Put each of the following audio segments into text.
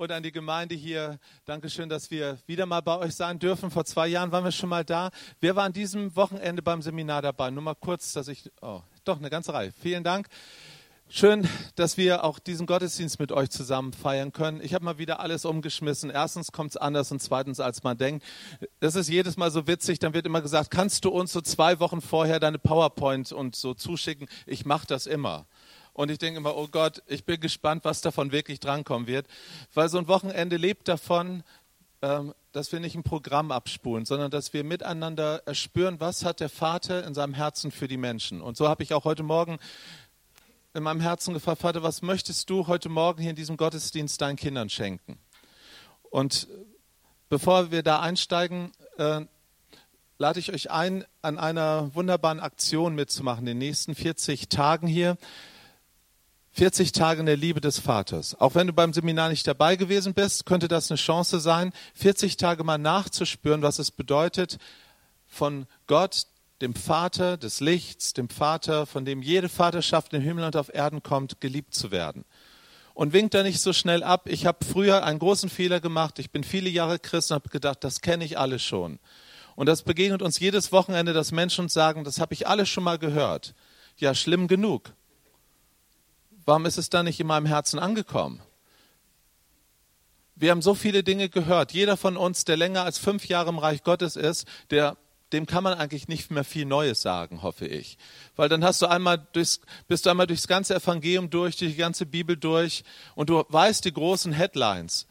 und an die Gemeinde hier. Dankeschön, dass wir wieder mal bei euch sein dürfen. Vor zwei Jahren waren wir schon mal da. Wer war an diesem Wochenende beim Seminar dabei? Nur mal kurz, dass ich, oh, doch, eine ganze Reihe. Vielen Dank. Schön, dass wir auch diesen Gottesdienst mit euch zusammen feiern können. Ich habe mal wieder alles umgeschmissen. Erstens kommt es anders und zweitens, als man denkt. Das ist jedes Mal so witzig. Dann wird immer gesagt, kannst du uns so zwei Wochen vorher deine PowerPoint und so zuschicken? Ich mache das immer. Und ich denke immer, oh Gott, ich bin gespannt, was davon wirklich drankommen wird. Weil so ein Wochenende lebt davon, ähm, dass wir nicht ein Programm abspulen, sondern dass wir miteinander spüren, was hat der Vater in seinem Herzen für die Menschen. Und so habe ich auch heute Morgen in meinem Herzen gefragt, Vater, was möchtest du heute Morgen hier in diesem Gottesdienst deinen Kindern schenken? Und bevor wir da einsteigen, äh, lade ich euch ein, an einer wunderbaren Aktion mitzumachen, in den nächsten 40 Tagen hier. 40 Tage in der Liebe des Vaters. Auch wenn du beim Seminar nicht dabei gewesen bist, könnte das eine Chance sein, 40 Tage mal nachzuspüren, was es bedeutet, von Gott, dem Vater des Lichts, dem Vater, von dem jede Vaterschaft im Himmel und auf Erden kommt, geliebt zu werden. Und winkt da nicht so schnell ab. Ich habe früher einen großen Fehler gemacht. Ich bin viele Jahre Christ und habe gedacht, das kenne ich alles schon. Und das begegnet uns jedes Wochenende, dass Menschen uns sagen, das habe ich alles schon mal gehört. Ja, schlimm genug. Warum ist es da nicht in meinem Herzen angekommen? Wir haben so viele Dinge gehört. Jeder von uns, der länger als fünf Jahre im Reich Gottes ist, der dem kann man eigentlich nicht mehr viel Neues sagen, hoffe ich. Weil dann hast du einmal durchs, bist du einmal durchs ganze Evangelium durch, durch die ganze Bibel durch und du weißt die großen Headlines.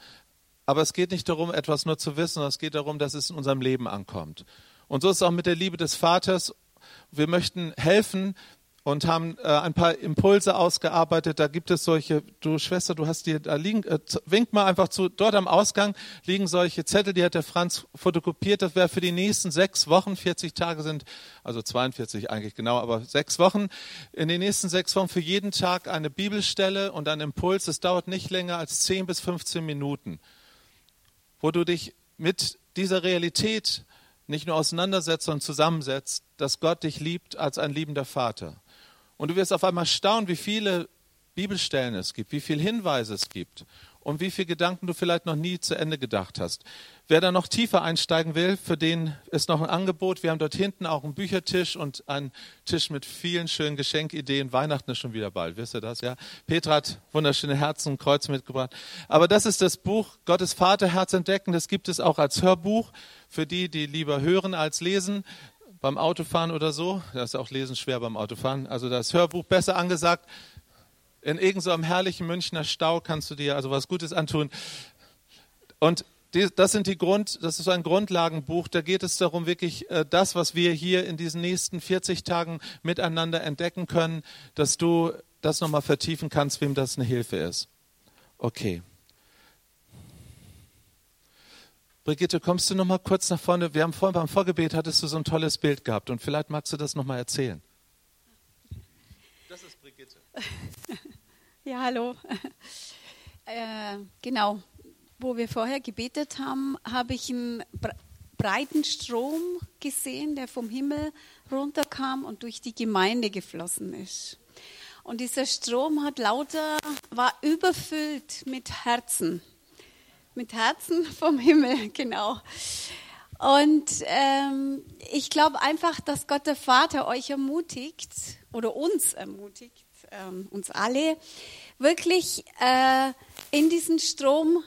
Aber es geht nicht darum, etwas nur zu wissen, sondern es geht darum, dass es in unserem Leben ankommt. Und so ist es auch mit der Liebe des Vaters. Wir möchten helfen, und haben äh, ein paar Impulse ausgearbeitet. Da gibt es solche, du Schwester, du hast die da liegen, äh, wink mal einfach zu, dort am Ausgang liegen solche Zettel, die hat der Franz fotokopiert. Das wäre für die nächsten sechs Wochen, 40 Tage sind, also 42 eigentlich genau, aber sechs Wochen. In den nächsten sechs Wochen für jeden Tag eine Bibelstelle und ein Impuls. Es dauert nicht länger als 10 bis 15 Minuten, wo du dich mit dieser Realität nicht nur auseinandersetzt, sondern zusammensetzt, dass Gott dich liebt als ein liebender Vater. Und du wirst auf einmal staunen, wie viele Bibelstellen es gibt, wie viele Hinweise es gibt und wie viele Gedanken du vielleicht noch nie zu Ende gedacht hast. Wer da noch tiefer einsteigen will, für den ist noch ein Angebot. Wir haben dort hinten auch einen Büchertisch und einen Tisch mit vielen schönen Geschenkideen. Weihnachten ist schon wieder bald, wisst ihr das? Ja. Petra hat wunderschöne Herzen und Kreuze mitgebracht. Aber das ist das Buch Gottes Vaterherz entdecken. Das gibt es auch als Hörbuch für die, die lieber hören als lesen beim Autofahren oder so. Das ist auch Lesen schwer beim Autofahren. Also das Hörbuch besser angesagt. In irgendeinem so herrlichen Münchner Stau kannst du dir also was Gutes antun. Und das sind die Grund, das ist ein Grundlagenbuch. Da geht es darum, wirklich äh, das, was wir hier in diesen nächsten 40 Tagen miteinander entdecken können, dass du das nochmal vertiefen kannst, wem das eine Hilfe ist. Okay. Brigitte, kommst du noch mal kurz nach vorne? Wir haben vorhin beim Vorgebet hattest du so ein tolles Bild gehabt und vielleicht magst du das noch mal erzählen. Das ist Brigitte. ja, hallo. Äh, genau, wo wir vorher gebetet haben, habe ich einen breiten Strom gesehen, der vom Himmel runterkam und durch die Gemeinde geflossen ist. Und dieser Strom hat lauter, war überfüllt mit Herzen mit Herzen vom Himmel, genau. Und ähm, ich glaube einfach, dass Gott der Vater euch ermutigt oder uns ermutigt, ähm, uns alle, wirklich äh, in diesen Strom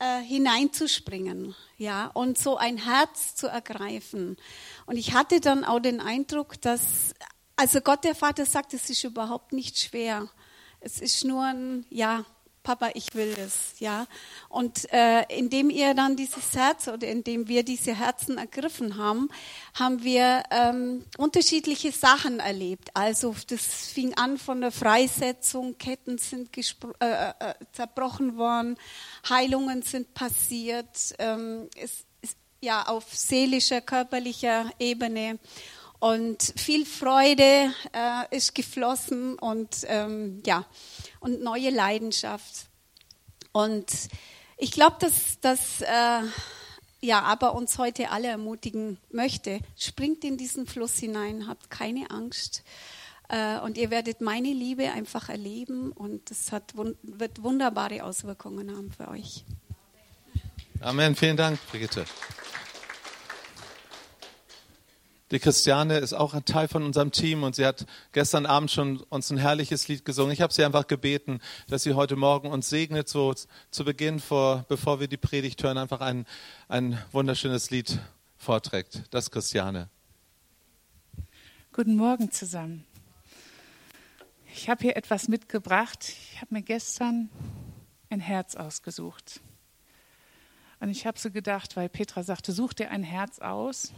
äh, hineinzuspringen, ja, und so ein Herz zu ergreifen. Und ich hatte dann auch den Eindruck, dass, also Gott der Vater sagt, es ist überhaupt nicht schwer. Es ist nur ein, ja, Papa, ich will es, ja. Und äh, indem ihr dann dieses Herz oder indem wir diese Herzen ergriffen haben, haben wir ähm, unterschiedliche Sachen erlebt. Also das fing an von der Freisetzung, Ketten sind äh, äh, äh, zerbrochen worden, Heilungen sind passiert, ähm, es, ist, ja auf seelischer, körperlicher Ebene. Und viel Freude äh, ist geflossen und ähm, ja, und neue Leidenschaft. Und ich glaube, dass das äh, ja aber uns heute alle ermutigen möchte. Springt in diesen Fluss hinein, habt keine Angst. Äh, und ihr werdet meine Liebe einfach erleben und es hat, wird wunderbare Auswirkungen haben für euch. Amen. Vielen Dank, Brigitte. Die Christiane ist auch ein Teil von unserem Team und sie hat gestern Abend schon uns ein herrliches Lied gesungen. Ich habe sie einfach gebeten, dass sie heute Morgen uns segnet, so zu Beginn, vor, bevor wir die Predigt hören, einfach ein, ein wunderschönes Lied vorträgt. Das Christiane. Guten Morgen zusammen. Ich habe hier etwas mitgebracht. Ich habe mir gestern ein Herz ausgesucht. Und ich habe so gedacht, weil Petra sagte, such dir ein Herz aus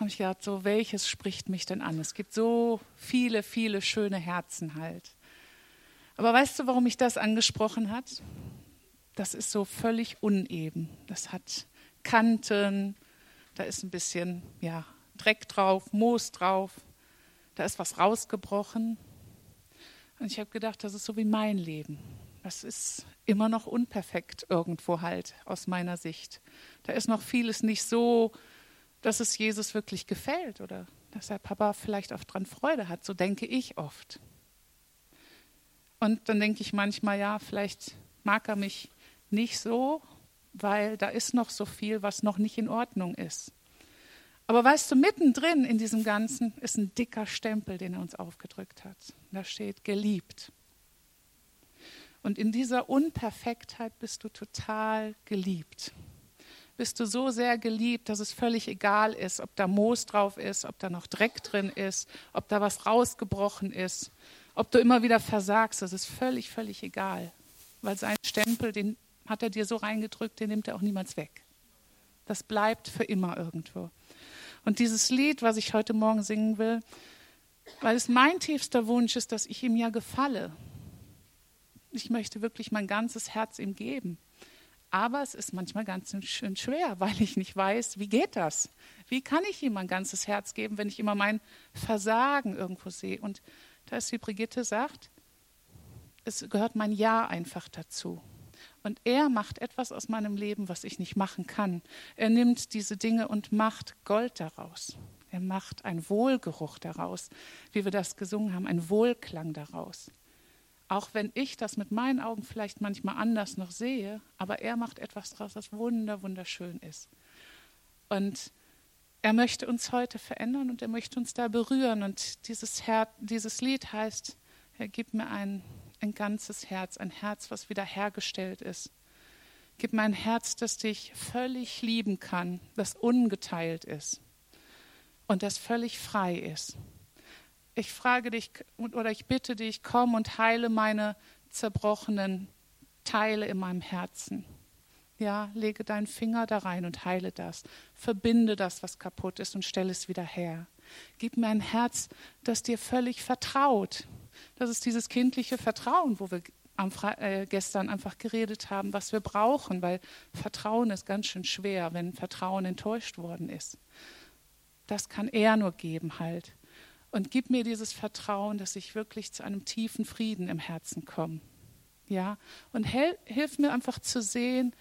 habe ich gedacht, so welches spricht mich denn an? Es gibt so viele, viele schöne Herzen halt. Aber weißt du, warum mich das angesprochen hat? Das ist so völlig uneben. Das hat Kanten, da ist ein bisschen ja, Dreck drauf, Moos drauf, da ist was rausgebrochen. Und ich habe gedacht, das ist so wie mein Leben. Das ist immer noch unperfekt irgendwo halt aus meiner Sicht. Da ist noch vieles nicht so dass es Jesus wirklich gefällt oder dass der Papa vielleicht auch dran Freude hat. So denke ich oft. Und dann denke ich manchmal, ja, vielleicht mag er mich nicht so, weil da ist noch so viel, was noch nicht in Ordnung ist. Aber weißt du, mittendrin in diesem Ganzen ist ein dicker Stempel, den er uns aufgedrückt hat. Da steht geliebt. Und in dieser Unperfektheit bist du total geliebt bist du so sehr geliebt, dass es völlig egal ist, ob da Moos drauf ist, ob da noch Dreck drin ist, ob da was rausgebrochen ist, ob du immer wieder versagst. Das ist völlig, völlig egal. Weil sein Stempel, den hat er dir so reingedrückt, den nimmt er auch niemals weg. Das bleibt für immer irgendwo. Und dieses Lied, was ich heute Morgen singen will, weil es mein tiefster Wunsch ist, dass ich ihm ja gefalle. Ich möchte wirklich mein ganzes Herz ihm geben. Aber es ist manchmal ganz schön schwer, weil ich nicht weiß, wie geht das? Wie kann ich ihm mein ganzes Herz geben, wenn ich immer mein Versagen irgendwo sehe? Und da ist, wie Brigitte sagt, es gehört mein Ja einfach dazu. Und er macht etwas aus meinem Leben, was ich nicht machen kann. Er nimmt diese Dinge und macht Gold daraus. Er macht einen Wohlgeruch daraus, wie wir das gesungen haben, einen Wohlklang daraus. Auch wenn ich das mit meinen Augen vielleicht manchmal anders noch sehe, aber er macht etwas daraus, was wunder, wunderschön ist. Und er möchte uns heute verändern und er möchte uns da berühren. Und dieses, Her dieses Lied heißt, er gibt mir ein, ein ganzes Herz, ein Herz, was wiederhergestellt ist. Gib mir ein Herz, das dich völlig lieben kann, das ungeteilt ist und das völlig frei ist ich frage dich oder ich bitte dich, komm und heile meine zerbrochenen Teile in meinem Herzen. Ja, lege deinen Finger da rein und heile das. Verbinde das, was kaputt ist und stelle es wieder her. Gib mir ein Herz, das dir völlig vertraut. Das ist dieses kindliche Vertrauen, wo wir äh, gestern einfach geredet haben, was wir brauchen, weil Vertrauen ist ganz schön schwer, wenn Vertrauen enttäuscht worden ist. Das kann er nur geben halt. Und gib mir dieses Vertrauen, dass ich wirklich zu einem tiefen Frieden im Herzen komme. Ja, und hilf mir einfach zu sehen,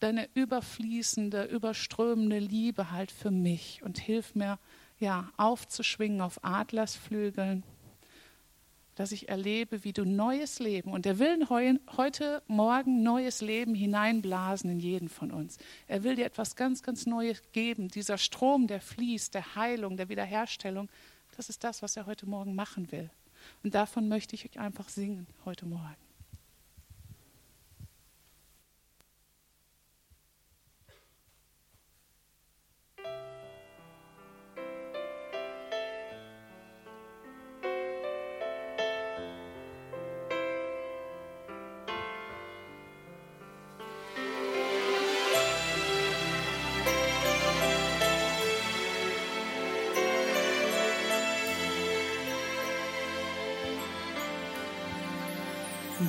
deine überfließende, überströmende Liebe halt für mich und hilf mir, ja, aufzuschwingen auf Adlersflügeln, dass ich erlebe, wie du neues Leben, und er will heute Morgen neues Leben hineinblasen in jeden von uns. Er will dir etwas ganz, ganz Neues geben. Dieser Strom, der fließt, der Heilung, der Wiederherstellung, das ist das, was er heute Morgen machen will. Und davon möchte ich euch einfach singen heute Morgen.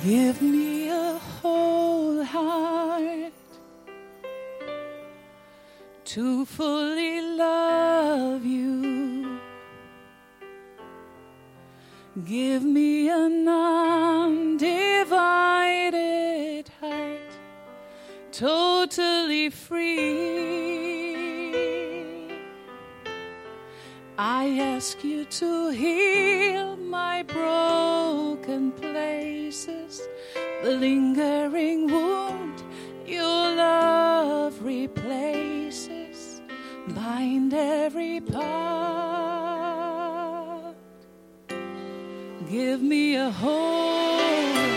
Give me a whole heart to fully love you. Give me an undivided heart, totally free. I I ask you to heal my broken places, the lingering wound your love replaces, bind every part. Give me a whole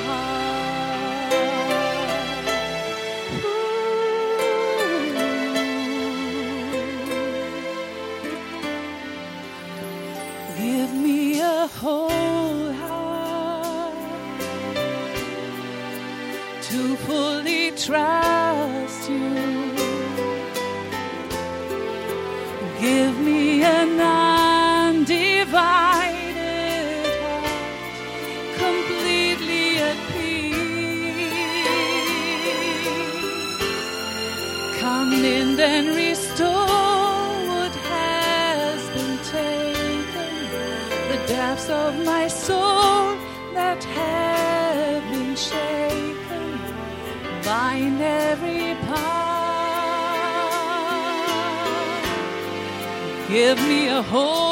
whole heart to fully trust you. Give me Give me a whole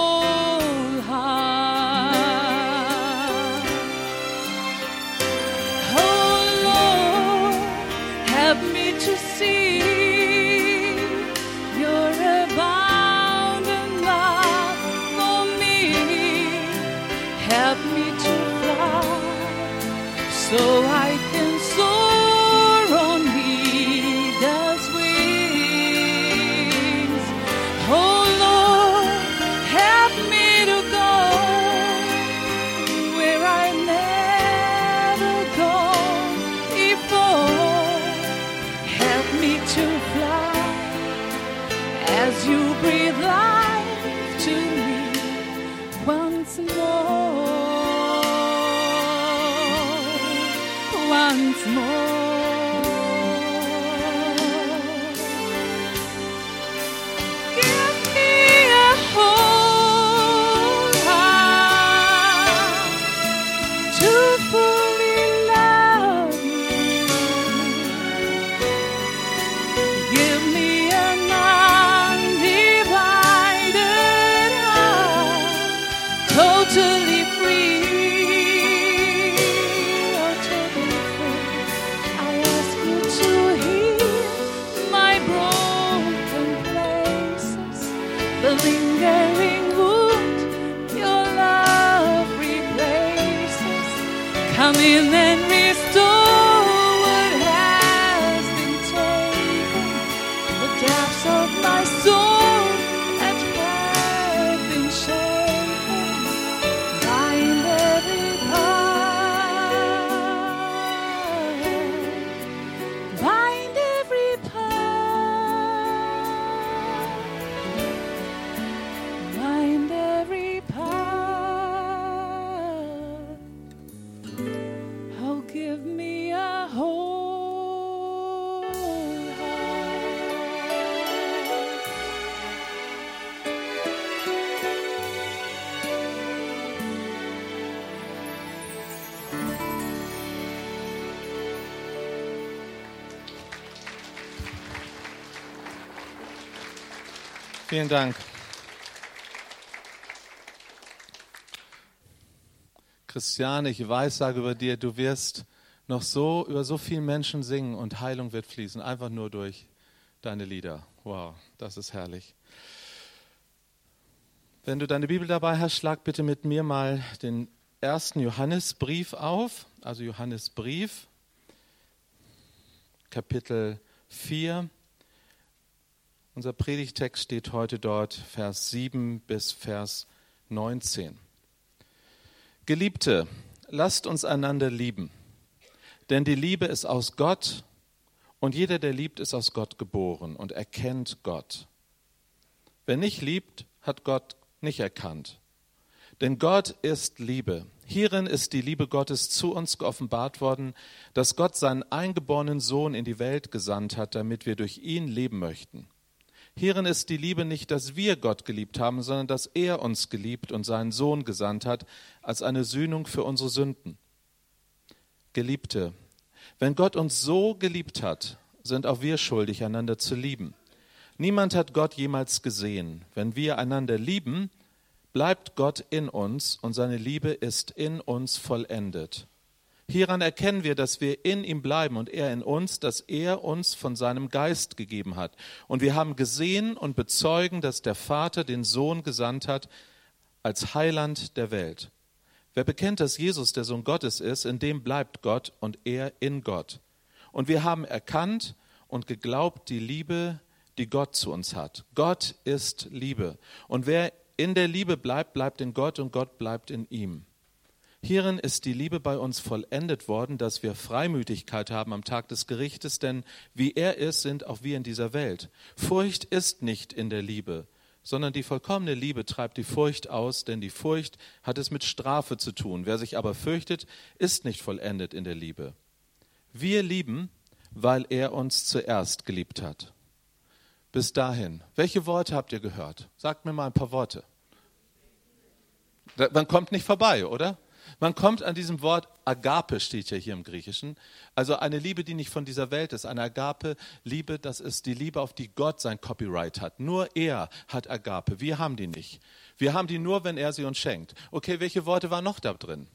Vielen Dank. Christiane, ich weiß, sage über dir, du wirst noch so über so viele Menschen singen und Heilung wird fließen, einfach nur durch deine Lieder. Wow, das ist herrlich. Wenn du deine Bibel dabei hast, schlag bitte mit mir mal den ersten Johannesbrief auf, also Johannesbrief, Kapitel 4. Unser Predigtext steht heute dort, Vers 7 bis Vers 19. Geliebte, lasst uns einander lieben, denn die Liebe ist aus Gott und jeder, der liebt, ist aus Gott geboren und erkennt Gott. Wer nicht liebt, hat Gott nicht erkannt. Denn Gott ist Liebe. Hierin ist die Liebe Gottes zu uns geoffenbart worden, dass Gott seinen eingeborenen Sohn in die Welt gesandt hat, damit wir durch ihn leben möchten. Hierin ist die Liebe nicht, dass wir Gott geliebt haben, sondern dass er uns geliebt und seinen Sohn gesandt hat als eine Sühnung für unsere Sünden. Geliebte, wenn Gott uns so geliebt hat, sind auch wir schuldig, einander zu lieben. Niemand hat Gott jemals gesehen. Wenn wir einander lieben, bleibt Gott in uns und seine Liebe ist in uns vollendet. Hieran erkennen wir, dass wir in ihm bleiben und er in uns, dass er uns von seinem Geist gegeben hat. Und wir haben gesehen und bezeugen, dass der Vater den Sohn gesandt hat als Heiland der Welt. Wer bekennt, dass Jesus der Sohn Gottes ist, in dem bleibt Gott und er in Gott. Und wir haben erkannt und geglaubt die Liebe, die Gott zu uns hat. Gott ist Liebe. Und wer in der Liebe bleibt, bleibt in Gott und Gott bleibt in ihm. Hierin ist die Liebe bei uns vollendet worden, dass wir Freimütigkeit haben am Tag des Gerichtes, denn wie er ist, sind auch wir in dieser Welt. Furcht ist nicht in der Liebe, sondern die vollkommene Liebe treibt die Furcht aus, denn die Furcht hat es mit Strafe zu tun. Wer sich aber fürchtet, ist nicht vollendet in der Liebe. Wir lieben, weil er uns zuerst geliebt hat. Bis dahin, welche Worte habt ihr gehört? Sagt mir mal ein paar Worte. Man kommt nicht vorbei, oder? Man kommt an diesem Wort Agape, steht ja hier im Griechischen. Also eine Liebe, die nicht von dieser Welt ist. Eine Agape-Liebe, das ist die Liebe, auf die Gott sein Copyright hat. Nur er hat Agape. Wir haben die nicht. Wir haben die nur, wenn er sie uns schenkt. Okay, welche Worte waren noch da drin?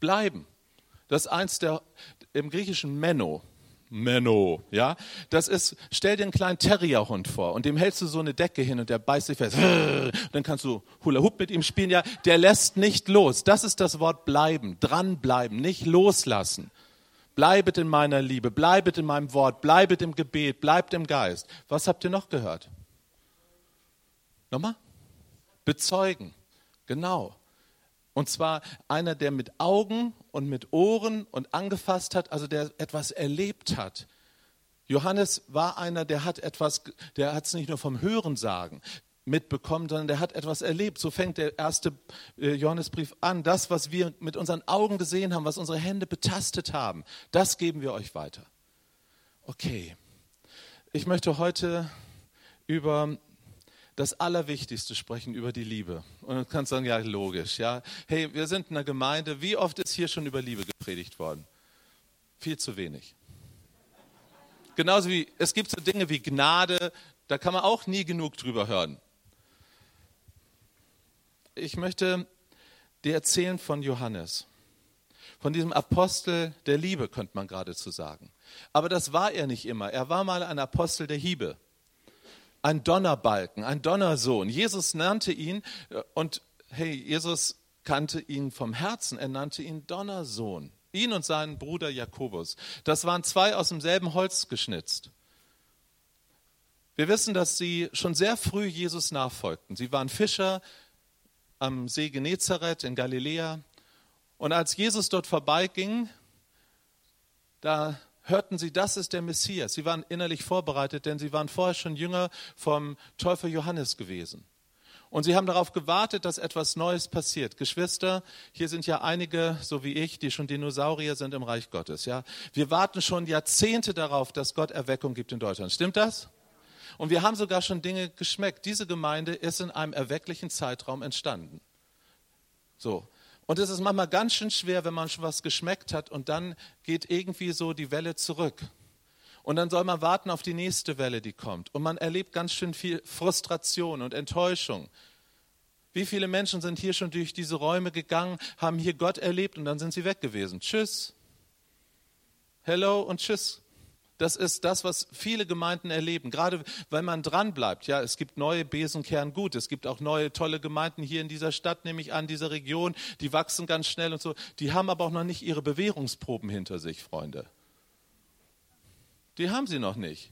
Bleiben. Das ist eins der, im Griechischen Menno. Menno, ja. Das ist, stell dir einen kleinen Terrierhund vor und dem hältst du so eine Decke hin und der beißt sich fest. Dann kannst du Hula Hoop mit ihm spielen, ja. Der lässt nicht los. Das ist das Wort bleiben, dranbleiben, nicht loslassen. Bleibet in meiner Liebe, bleibet in meinem Wort, bleibet im Gebet, bleibt im Geist. Was habt ihr noch gehört? Nochmal? Bezeugen. Genau. Und zwar einer, der mit Augen und mit Ohren und angefasst hat, also der etwas erlebt hat. Johannes war einer, der hat etwas, der hat es nicht nur vom Hörensagen mitbekommen, sondern der hat etwas erlebt. So fängt der erste äh, Johannesbrief an. Das, was wir mit unseren Augen gesehen haben, was unsere Hände betastet haben, das geben wir euch weiter. Okay. Ich möchte heute über das Allerwichtigste sprechen über die Liebe. Und du kannst sagen, ja, logisch, ja. Hey, wir sind in einer Gemeinde. Wie oft ist hier schon über Liebe gepredigt worden? Viel zu wenig. Genauso wie, es gibt so Dinge wie Gnade, da kann man auch nie genug drüber hören. Ich möchte dir erzählen von Johannes. Von diesem Apostel der Liebe, könnte man geradezu sagen. Aber das war er nicht immer. Er war mal ein Apostel der Hiebe ein Donnerbalken, ein Donnersohn. Jesus nannte ihn äh, und hey, Jesus kannte ihn vom Herzen, er nannte ihn Donnersohn. Ihn und seinen Bruder Jakobus. Das waren zwei aus demselben Holz geschnitzt. Wir wissen, dass sie schon sehr früh Jesus nachfolgten. Sie waren Fischer am See Genezareth in Galiläa. Und als Jesus dort vorbeiging, da hörten sie, das ist der Messias. Sie waren innerlich vorbereitet, denn sie waren vorher schon Jünger vom Täufer Johannes gewesen. Und sie haben darauf gewartet, dass etwas Neues passiert. Geschwister, hier sind ja einige, so wie ich, die schon Dinosaurier sind im Reich Gottes. Ja, wir warten schon Jahrzehnte darauf, dass Gott Erweckung gibt in Deutschland. Stimmt das? Und wir haben sogar schon Dinge geschmeckt. Diese Gemeinde ist in einem erwecklichen Zeitraum entstanden. So. Und es ist manchmal ganz schön schwer, wenn man schon was geschmeckt hat und dann geht irgendwie so die Welle zurück. Und dann soll man warten auf die nächste Welle, die kommt. Und man erlebt ganz schön viel Frustration und Enttäuschung. Wie viele Menschen sind hier schon durch diese Räume gegangen, haben hier Gott erlebt und dann sind sie weg gewesen. Tschüss. Hello und tschüss. Das ist das, was viele Gemeinden erleben, gerade weil man dranbleibt. Ja, es gibt neue Besenkern gut. Es gibt auch neue tolle Gemeinden hier in dieser Stadt, nehme ich an, dieser Region. Die wachsen ganz schnell und so. Die haben aber auch noch nicht ihre Bewährungsproben hinter sich, Freunde. Die haben sie noch nicht.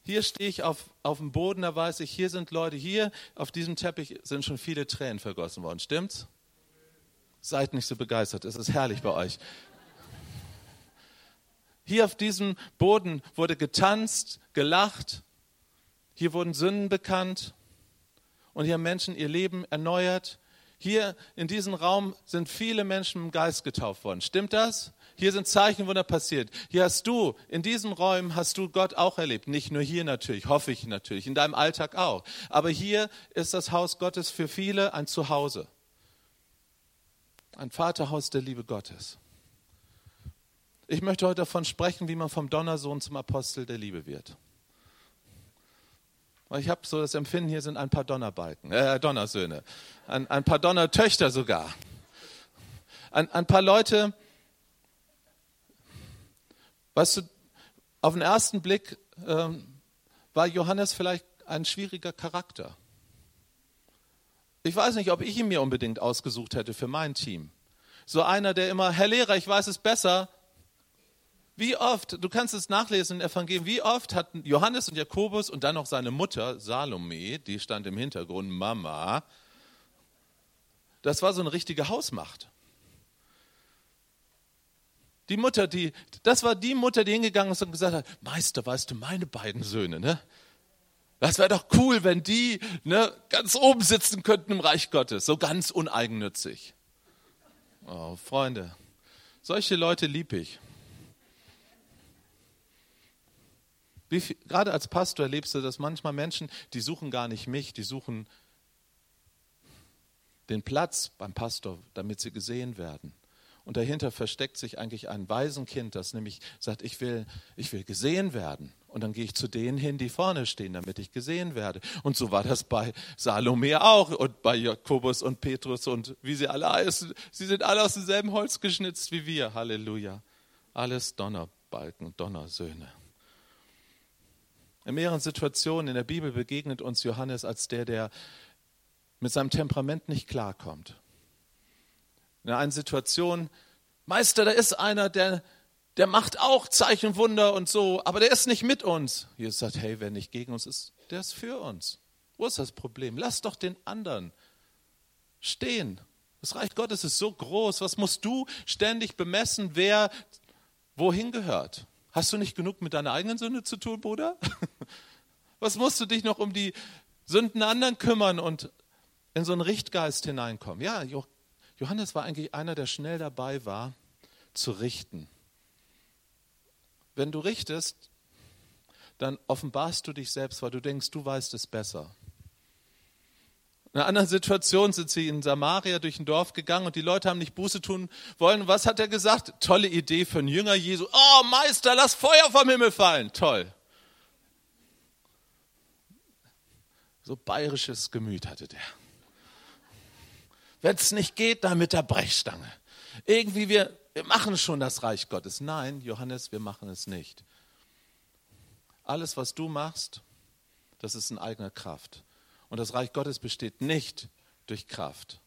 Hier stehe ich auf, auf dem Boden, da weiß ich, hier sind Leute, hier auf diesem Teppich sind schon viele Tränen vergossen worden. Stimmt's? Seid nicht so begeistert, es ist herrlich bei euch. Hier auf diesem Boden wurde getanzt, gelacht. Hier wurden Sünden bekannt. Und hier haben Menschen ihr Leben erneuert. Hier in diesem Raum sind viele Menschen im Geist getauft worden. Stimmt das? Hier sind Zeichenwunder passiert. Hier hast du, in diesen Räumen hast du Gott auch erlebt. Nicht nur hier natürlich, hoffe ich natürlich, in deinem Alltag auch. Aber hier ist das Haus Gottes für viele ein Zuhause. Ein Vaterhaus der Liebe Gottes. Ich möchte heute davon sprechen, wie man vom Donnersohn zum Apostel der Liebe wird. Ich habe so das Empfinden, hier sind ein paar Donnerbalken, äh, Donnersöhne, ein, ein paar Donnertöchter sogar. Ein, ein paar Leute, weißt du, auf den ersten Blick ähm, war Johannes vielleicht ein schwieriger Charakter. Ich weiß nicht, ob ich ihn mir unbedingt ausgesucht hätte für mein Team. So einer, der immer, Herr Lehrer, ich weiß es besser, wie oft, du kannst es nachlesen in Evangelium, wie oft hatten Johannes und Jakobus und dann noch seine Mutter Salome, die stand im Hintergrund, Mama, das war so eine richtige Hausmacht. Die Mutter, die, das war die Mutter, die hingegangen ist und gesagt hat, Meister, weißt du, meine beiden Söhne, ne? Das wäre doch cool, wenn die ne, ganz oben sitzen könnten im Reich Gottes, so ganz uneigennützig. Oh, Freunde, solche Leute liebe ich. Viel, gerade als Pastor erlebst du, dass manchmal Menschen, die suchen gar nicht mich, die suchen den Platz beim Pastor, damit sie gesehen werden. Und dahinter versteckt sich eigentlich ein Waisenkind, das nämlich sagt, ich will, ich will gesehen werden. Und dann gehe ich zu denen hin, die vorne stehen, damit ich gesehen werde. Und so war das bei Salome auch und bei Jakobus und Petrus und wie sie alle heißen. Sie sind alle aus demselben Holz geschnitzt wie wir. Halleluja. Alles Donnerbalken, Donnersöhne. In mehreren Situationen in der Bibel begegnet uns Johannes als der, der mit seinem Temperament nicht klarkommt. In einer Situation, Meister, da ist einer, der, der macht auch Zeichen, Wunder und so, aber der ist nicht mit uns. Jesus sagt, hey, wer nicht gegen uns ist, der ist für uns. Wo ist das Problem? Lass doch den anderen stehen. Das Reich Gottes ist so groß. Was musst du ständig bemessen, wer wohin gehört? Hast du nicht genug mit deiner eigenen Sünde zu tun, Bruder? Was musst du dich noch um die Sünden anderen kümmern und in so einen Richtgeist hineinkommen? Ja, Johannes war eigentlich einer, der schnell dabei war, zu richten. Wenn du richtest, dann offenbarst du dich selbst, weil du denkst, du weißt es besser. In einer anderen Situation sind sie in Samaria durch ein Dorf gegangen und die Leute haben nicht Buße tun wollen. Was hat er gesagt? Tolle Idee für einen Jünger Jesu. Oh Meister, lass Feuer vom Himmel fallen. Toll. So bayerisches Gemüt hatte der. Wenn es nicht geht, dann mit der Brechstange. Irgendwie, wir, wir machen schon das Reich Gottes. Nein, Johannes, wir machen es nicht. Alles, was du machst, das ist in eigener Kraft. Und das Reich Gottes besteht nicht durch Kraft.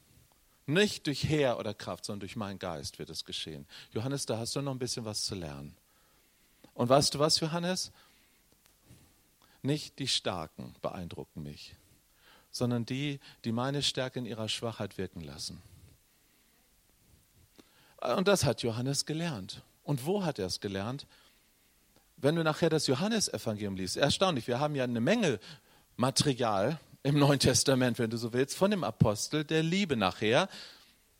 Nicht durch Heer oder Kraft, sondern durch meinen Geist wird es geschehen. Johannes, da hast du noch ein bisschen was zu lernen. Und weißt du was, Johannes? Nicht die Starken beeindrucken mich, sondern die, die meine Stärke in ihrer Schwachheit wirken lassen. Und das hat Johannes gelernt. Und wo hat er es gelernt? Wenn du nachher das Johannesevangelium liest, erstaunlich, wir haben ja eine Menge Material im Neuen Testament, wenn du so willst, von dem Apostel der Liebe nachher.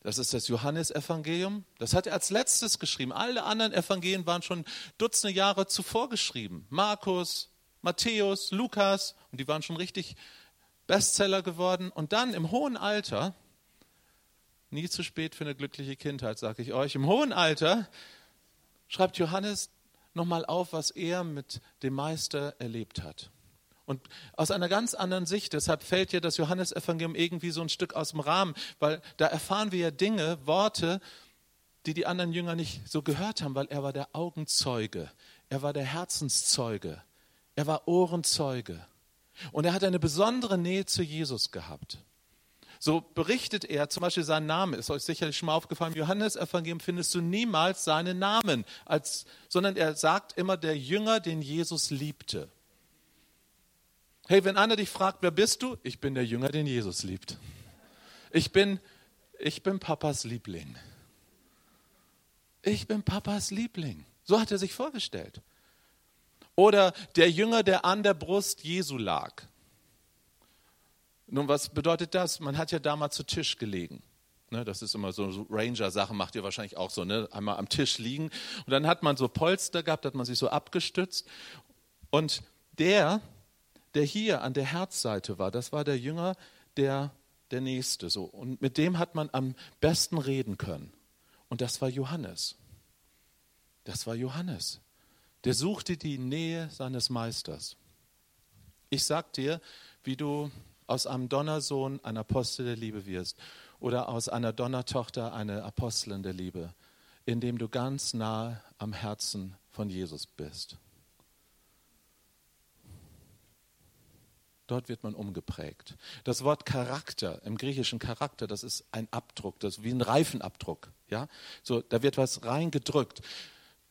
Das ist das Johannesevangelium. Das hat er als letztes geschrieben. Alle anderen Evangelien waren schon Dutzende Jahre zuvor geschrieben. Markus, Matthäus, Lukas, und die waren schon richtig Bestseller geworden. Und dann im hohen Alter, nie zu spät für eine glückliche Kindheit, sage ich euch, im hohen Alter schreibt Johannes nochmal auf, was er mit dem Meister erlebt hat. Und aus einer ganz anderen Sicht, deshalb fällt ja das Johannesevangelium irgendwie so ein Stück aus dem Rahmen, weil da erfahren wir ja Dinge, Worte, die die anderen Jünger nicht so gehört haben, weil er war der Augenzeuge, er war der Herzenszeuge, er war Ohrenzeuge. Und er hat eine besondere Nähe zu Jesus gehabt. So berichtet er zum Beispiel seinen Namen, ist euch sicherlich schon mal aufgefallen, im Johannesevangelium findest du niemals seinen Namen, als, sondern er sagt immer der Jünger, den Jesus liebte. Hey, wenn einer dich fragt, wer bist du? Ich bin der Jünger, den Jesus liebt. Ich bin, ich bin Papas Liebling. Ich bin Papas Liebling. So hat er sich vorgestellt. Oder der Jünger, der an der Brust Jesu lag. Nun, was bedeutet das? Man hat ja damals zu Tisch gelegen. Ne, das ist immer so Ranger-Sachen, macht ihr wahrscheinlich auch so, ne? einmal am Tisch liegen. Und dann hat man so Polster gehabt, hat man sich so abgestützt. Und der, der hier an der Herzseite war, das war der Jünger, der, der Nächste. So. Und mit dem hat man am besten reden können. Und das war Johannes. Das war Johannes. Der suchte die Nähe seines Meisters. Ich sag dir, wie du aus einem Donnersohn ein Apostel der Liebe wirst oder aus einer Donnertochter eine Apostelin der Liebe, indem du ganz nahe am Herzen von Jesus bist. Dort wird man umgeprägt. Das Wort Charakter, im griechischen Charakter, das ist ein Abdruck, das ist wie ein Reifenabdruck. Ja? So, da wird was reingedrückt.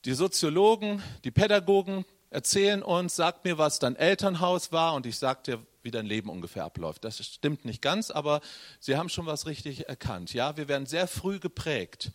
Die Soziologen, die Pädagogen erzählen uns, sagt mir, was dein Elternhaus war und ich sag dir, wie dein Leben ungefähr abläuft. Das stimmt nicht ganz, aber sie haben schon was richtig erkannt. Ja, wir werden sehr früh geprägt.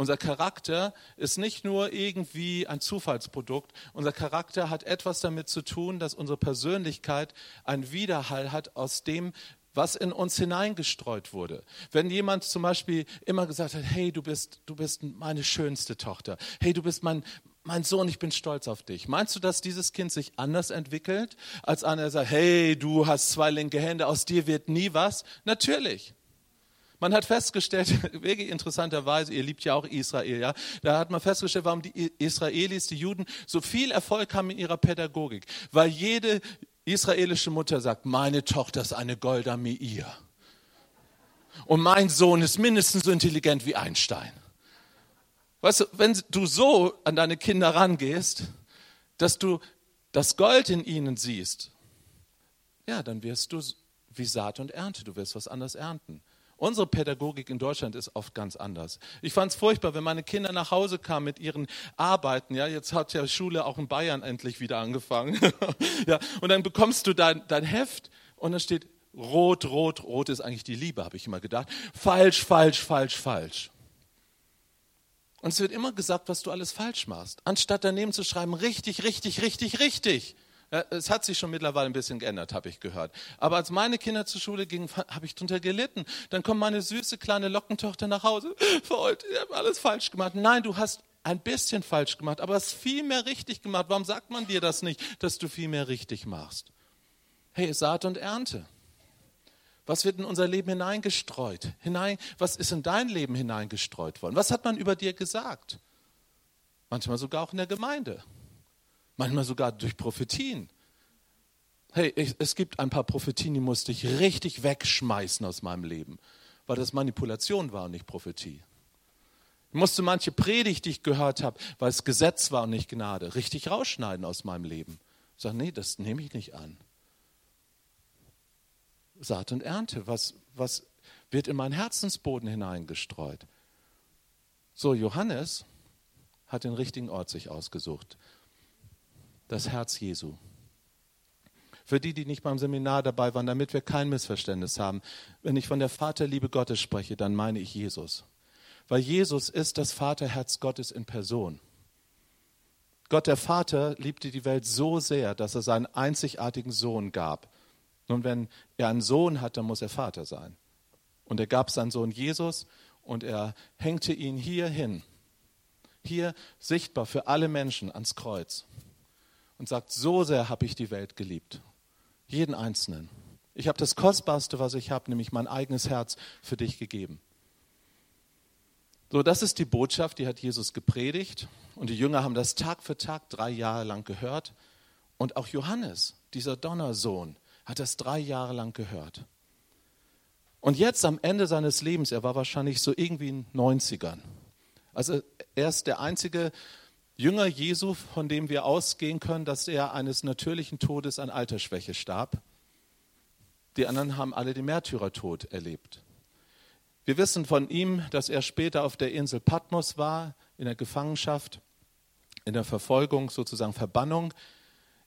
Unser Charakter ist nicht nur irgendwie ein Zufallsprodukt. Unser Charakter hat etwas damit zu tun, dass unsere Persönlichkeit einen Widerhall hat aus dem, was in uns hineingestreut wurde. Wenn jemand zum Beispiel immer gesagt hat, hey, du bist, du bist meine schönste Tochter, hey, du bist mein, mein Sohn, ich bin stolz auf dich. Meinst du, dass dieses Kind sich anders entwickelt, als einer, der sagt, hey, du hast zwei linke Hände, aus dir wird nie was? Natürlich. Man hat festgestellt, wirklich interessanterweise, ihr liebt ja auch Israel, ja, da hat man festgestellt, warum die Israelis, die Juden, so viel Erfolg haben in ihrer Pädagogik. Weil jede israelische Mutter sagt, meine Tochter ist eine Golda Meir. Und mein Sohn ist mindestens so intelligent wie Einstein. Weißt du, wenn du so an deine Kinder rangehst, dass du das Gold in ihnen siehst, ja, dann wirst du wie Saat und Ernte, du wirst was anderes ernten. Unsere Pädagogik in Deutschland ist oft ganz anders. Ich fand es furchtbar, wenn meine Kinder nach Hause kamen mit ihren Arbeiten. Ja, jetzt hat ja Schule auch in Bayern endlich wieder angefangen. ja, und dann bekommst du dein, dein Heft und da steht Rot, Rot, Rot ist eigentlich die Liebe, habe ich immer gedacht. Falsch, falsch, falsch, falsch. Und es wird immer gesagt, was du alles falsch machst. Anstatt daneben zu schreiben, richtig, richtig, richtig, richtig. Es hat sich schon mittlerweile ein bisschen geändert, habe ich gehört. Aber als meine Kinder zur Schule gingen, habe ich darunter gelitten. Dann kommt meine süße kleine Lockentochter nach Hause. Verholt, ich habe alles falsch gemacht. Nein, du hast ein bisschen falsch gemacht, aber hast viel mehr richtig gemacht. Warum sagt man dir das nicht, dass du viel mehr richtig machst? Hey, Saat und Ernte. Was wird in unser Leben hineingestreut? Hinein, was ist in dein Leben hineingestreut worden? Was hat man über dir gesagt? Manchmal sogar auch in der Gemeinde manchmal sogar durch Prophetien. Hey, ich, es gibt ein paar Prophetien, die musste ich richtig wegschmeißen aus meinem Leben, weil das Manipulation war und nicht Prophetie. Ich musste manche Predigt, die ich gehört habe, weil es Gesetz war und nicht Gnade, richtig rausschneiden aus meinem Leben. Ich sage, nee, das nehme ich nicht an. Saat und Ernte, was, was wird in meinen Herzensboden hineingestreut? So, Johannes hat den richtigen Ort sich ausgesucht das Herz Jesu. Für die, die nicht beim Seminar dabei waren, damit wir kein Missverständnis haben, wenn ich von der Vaterliebe Gottes spreche, dann meine ich Jesus. Weil Jesus ist das Vaterherz Gottes in Person. Gott der Vater liebte die Welt so sehr, dass er seinen einzigartigen Sohn gab. Nun, wenn er einen Sohn hat, dann muss er Vater sein. Und er gab seinen Sohn Jesus und er hängte ihn hier hin, hier sichtbar für alle Menschen ans Kreuz und sagt, so sehr habe ich die Welt geliebt. Jeden Einzelnen. Ich habe das Kostbarste, was ich habe, nämlich mein eigenes Herz für dich gegeben. So, das ist die Botschaft, die hat Jesus gepredigt. Und die Jünger haben das Tag für Tag drei Jahre lang gehört. Und auch Johannes, dieser Donnersohn, hat das drei Jahre lang gehört. Und jetzt am Ende seines Lebens, er war wahrscheinlich so irgendwie in 90ern. Also er ist der einzige Jünger Jesu, von dem wir ausgehen können, dass er eines natürlichen Todes an Altersschwäche starb. Die anderen haben alle den Märtyrertod erlebt. Wir wissen von ihm, dass er später auf der Insel Patmos war, in der Gefangenschaft, in der Verfolgung, sozusagen Verbannung.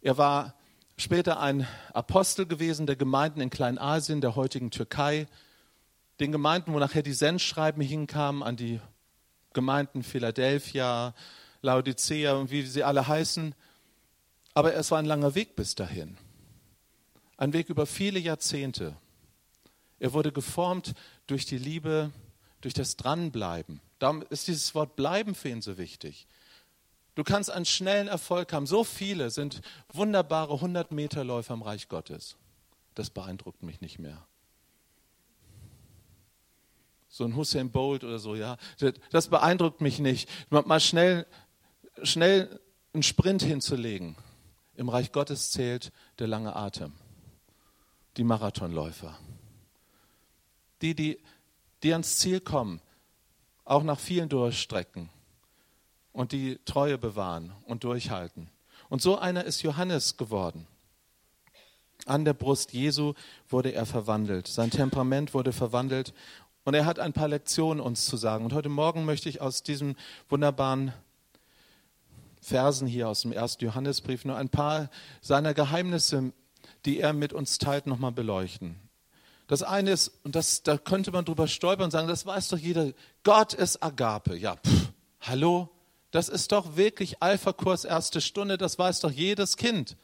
Er war später ein Apostel gewesen der Gemeinden in Kleinasien, der heutigen Türkei, den Gemeinden, wo nachher die Sendschreiben hinkamen an die Gemeinden Philadelphia, Laodicea und wie sie alle heißen. Aber es war ein langer Weg bis dahin. Ein Weg über viele Jahrzehnte. Er wurde geformt durch die Liebe, durch das Dranbleiben. Darum ist dieses Wort bleiben für ihn so wichtig. Du kannst einen schnellen Erfolg haben. So viele sind wunderbare 100 Meter Läufer im Reich Gottes. Das beeindruckt mich nicht mehr. So ein Hussein Bolt oder so, ja. Das beeindruckt mich nicht. Mal schnell schnell einen Sprint hinzulegen. Im Reich Gottes zählt der lange Atem. die Marathonläufer. Die, die, die ans Ziel kommen, auch nach vielen Durchstrecken und die Treue bewahren und durchhalten. Und so einer ist Johannes geworden. An der Brust Jesu wurde er verwandelt. Sein Temperament wurde verwandelt. Und er hat ein paar Lektionen uns zu sagen. Und heute Morgen möchte ich aus diesen wunderbaren Versen hier aus dem ersten Johannesbrief nur ein paar seiner Geheimnisse, die er mit uns teilt, nochmal beleuchten. Das eine ist, und das, da könnte man drüber stolpern und sagen, das weiß doch jeder, Gott ist Agape. Ja, pff, hallo? Das ist doch wirklich Alpha-Kurs erste Stunde, das weiß doch jedes Kind.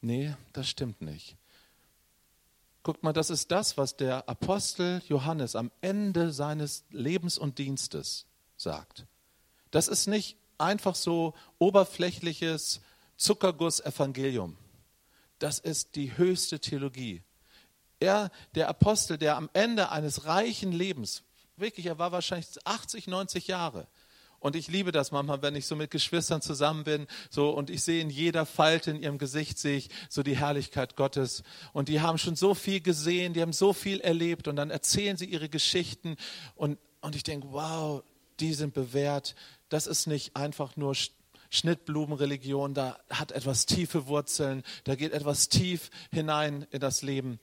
Nee, das stimmt nicht. Guckt mal, das ist das, was der Apostel Johannes am Ende seines Lebens und Dienstes sagt. Das ist nicht einfach so oberflächliches Zuckerguss-Evangelium. Das ist die höchste Theologie. Er, der Apostel, der am Ende eines reichen Lebens, wirklich, er war wahrscheinlich 80, 90 Jahre, und ich liebe das manchmal, wenn ich so mit Geschwistern zusammen bin, so und ich sehe in jeder Falte in ihrem Gesicht sehe ich so die Herrlichkeit Gottes. Und die haben schon so viel gesehen, die haben so viel erlebt und dann erzählen sie ihre Geschichten und und ich denke, wow, die sind bewährt. Das ist nicht einfach nur Schnittblumenreligion, da hat etwas tiefe Wurzeln, da geht etwas tief hinein in das Leben.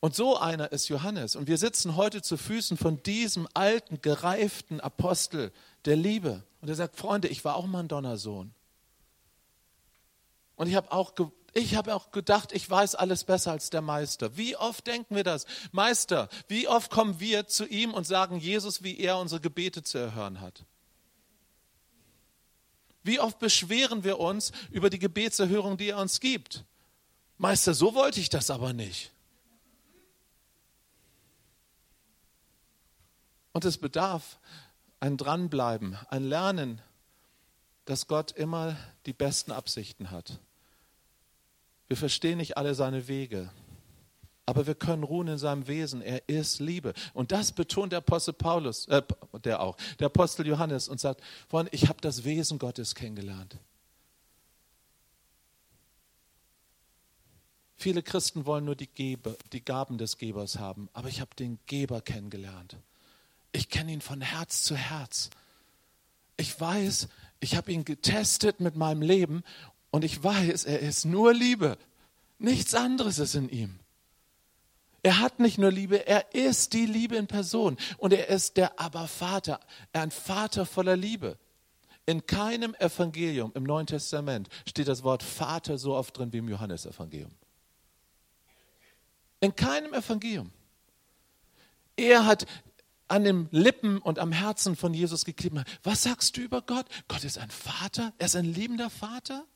Und so einer ist Johannes. Und wir sitzen heute zu Füßen von diesem alten, gereiften Apostel der Liebe. Und er sagt, Freunde, ich war auch mal ein Donnersohn. Und ich habe auch, ich habe auch gedacht, ich weiß alles besser als der Meister. Wie oft denken wir das? Meister, wie oft kommen wir zu ihm und sagen Jesus, wie er unsere Gebete zu erhören hat? Wie oft beschweren wir uns über die Gebetserhörung, die er uns gibt? Meister, so wollte ich das aber nicht. Und es bedarf ein Dranbleiben, ein Lernen, dass Gott immer die besten Absichten hat. Wir verstehen nicht alle seine Wege, aber wir können ruhen in seinem Wesen. Er ist Liebe. Und das betont der Apostel Paulus, äh, der auch, der Apostel Johannes und sagt, Freunde, ich habe das Wesen Gottes kennengelernt. Viele Christen wollen nur die, Gebe, die Gaben des Gebers haben, aber ich habe den Geber kennengelernt. Ich kenne ihn von Herz zu Herz. Ich weiß, ich habe ihn getestet mit meinem Leben und ich weiß, er ist nur Liebe. Nichts anderes ist in ihm. Er hat nicht nur Liebe, er ist die Liebe in Person. Und er ist der Aber-Vater, ein Vater voller Liebe. In keinem Evangelium im Neuen Testament steht das Wort Vater so oft drin wie im Johannesevangelium. In keinem Evangelium. Er hat an den Lippen und am Herzen von Jesus geklebt. Was sagst du über Gott? Gott ist ein Vater, er ist ein liebender Vater.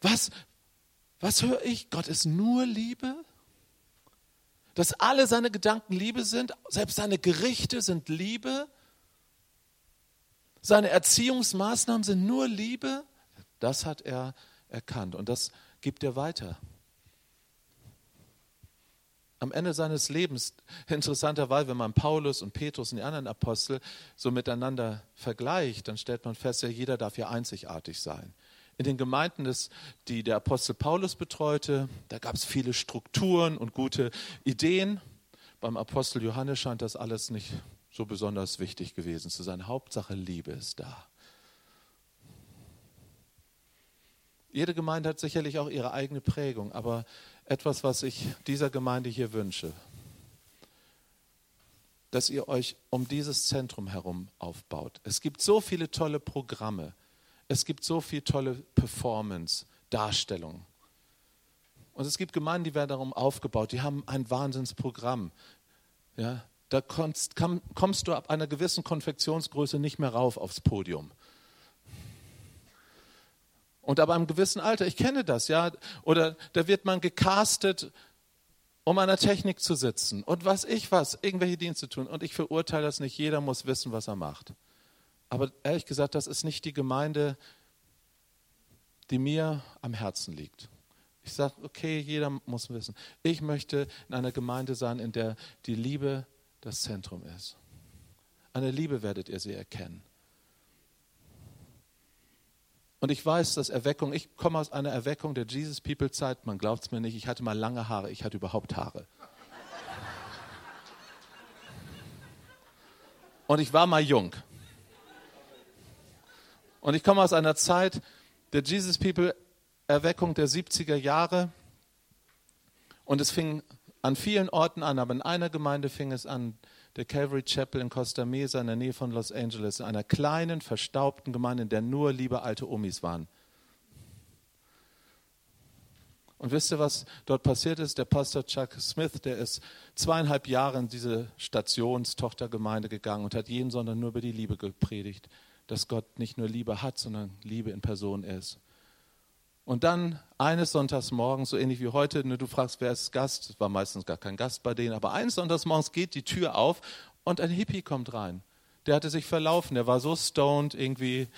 Was, was höre ich? Gott ist nur Liebe? Dass alle seine Gedanken Liebe sind, selbst seine Gerichte sind Liebe? Seine Erziehungsmaßnahmen sind nur Liebe? Das hat er erkannt und das gibt er weiter am Ende seines Lebens, interessanterweise, wenn man Paulus und Petrus und die anderen Apostel so miteinander vergleicht, dann stellt man fest, ja, jeder darf ja einzigartig sein. In den Gemeinden, des, die der Apostel Paulus betreute, da gab es viele Strukturen und gute Ideen. Beim Apostel Johannes scheint das alles nicht so besonders wichtig gewesen zu sein. Hauptsache Liebe ist da. Jede Gemeinde hat sicherlich auch ihre eigene Prägung, aber etwas, was ich dieser Gemeinde hier wünsche, dass ihr euch um dieses Zentrum herum aufbaut. Es gibt so viele tolle Programme, es gibt so viele tolle Performance, Darstellungen. Und es gibt Gemeinden, die werden darum aufgebaut, die haben ein Wahnsinnsprogramm. Ja, da kommst, kommst du ab einer gewissen Konfektionsgröße nicht mehr rauf aufs Podium. Und aber einem gewissen Alter, ich kenne das, ja, oder da wird man gecastet, um an der Technik zu sitzen und was ich was, irgendwelche Dienste tun. Und ich verurteile das nicht, jeder muss wissen, was er macht. Aber ehrlich gesagt, das ist nicht die Gemeinde, die mir am Herzen liegt. Ich sage, okay, jeder muss wissen. Ich möchte in einer Gemeinde sein, in der die Liebe das Zentrum ist. An der Liebe werdet ihr sie erkennen. Und ich weiß, dass Erweckung, ich komme aus einer Erweckung der Jesus People Zeit, man glaubt es mir nicht, ich hatte mal lange Haare, ich hatte überhaupt Haare. Und ich war mal jung. Und ich komme aus einer Zeit der Jesus People Erweckung der 70er Jahre. Und es fing an vielen Orten an, aber in einer Gemeinde fing es an, der Calvary Chapel in Costa Mesa in der Nähe von Los Angeles, in einer kleinen, verstaubten Gemeinde, in der nur liebe alte Omis waren. Und wisst ihr, was dort passiert ist? Der Pastor Chuck Smith, der ist zweieinhalb Jahre in diese Stationstochtergemeinde gegangen und hat jeden Sonntag nur über die Liebe gepredigt, dass Gott nicht nur Liebe hat, sondern Liebe in Person ist. Und dann eines Sonntags morgens, so ähnlich wie heute, du fragst, wer ist Gast? Es war meistens gar kein Gast bei denen, aber eines Sonntags morgens geht die Tür auf und ein Hippie kommt rein. Der hatte sich verlaufen, der war so stoned irgendwie.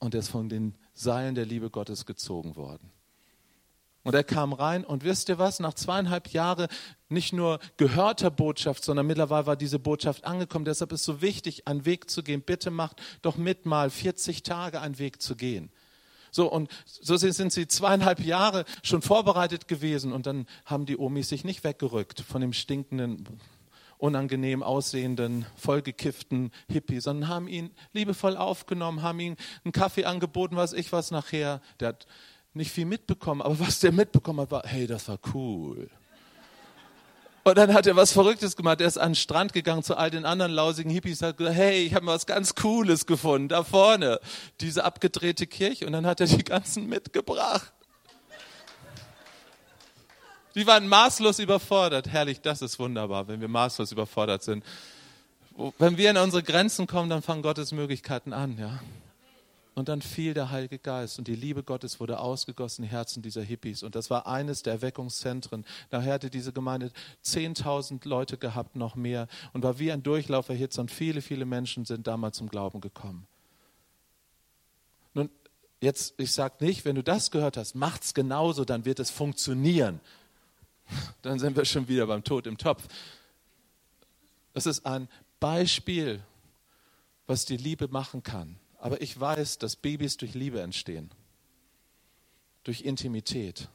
Und er ist von den Seilen der Liebe Gottes gezogen worden. Und er kam rein und wisst ihr was, nach zweieinhalb Jahren nicht nur gehörter Botschaft, sondern mittlerweile war diese Botschaft angekommen. Deshalb ist es so wichtig, einen Weg zu gehen. Bitte macht doch mit mal 40 Tage einen Weg zu gehen. So, und so sind sie zweieinhalb Jahre schon vorbereitet gewesen und dann haben die Omis sich nicht weggerückt von dem stinkenden unangenehm aussehenden, vollgekifften Hippie, sondern haben ihn liebevoll aufgenommen, haben ihm einen Kaffee angeboten, was ich was nachher. Der hat nicht viel mitbekommen, aber was der mitbekommen hat, war, hey, das war cool. Und dann hat er was Verrücktes gemacht. Er ist an den Strand gegangen zu all den anderen lausigen Hippies und hat gesagt, hey, ich habe was ganz Cooles gefunden, da vorne, diese abgedrehte Kirche. Und dann hat er die ganzen mitgebracht. Die waren maßlos überfordert. Herrlich, das ist wunderbar, wenn wir maßlos überfordert sind. Wenn wir in unsere Grenzen kommen, dann fangen Gottes Möglichkeiten an, ja. Und dann fiel der Heilige Geist und die Liebe Gottes wurde ausgegossen in Herzen dieser Hippies. Und das war eines der Erweckungszentren. Nachher hatte diese Gemeinde 10.000 Leute gehabt, noch mehr. Und war wie ein Durchlauferhitzer und viele, viele Menschen sind damals zum Glauben gekommen. Nun, jetzt, ich sage nicht, wenn du das gehört hast, macht's genauso, dann wird es funktionieren. Dann sind wir schon wieder beim Tod im Topf. Das ist ein Beispiel, was die Liebe machen kann. Aber ich weiß, dass Babys durch Liebe entstehen, durch Intimität.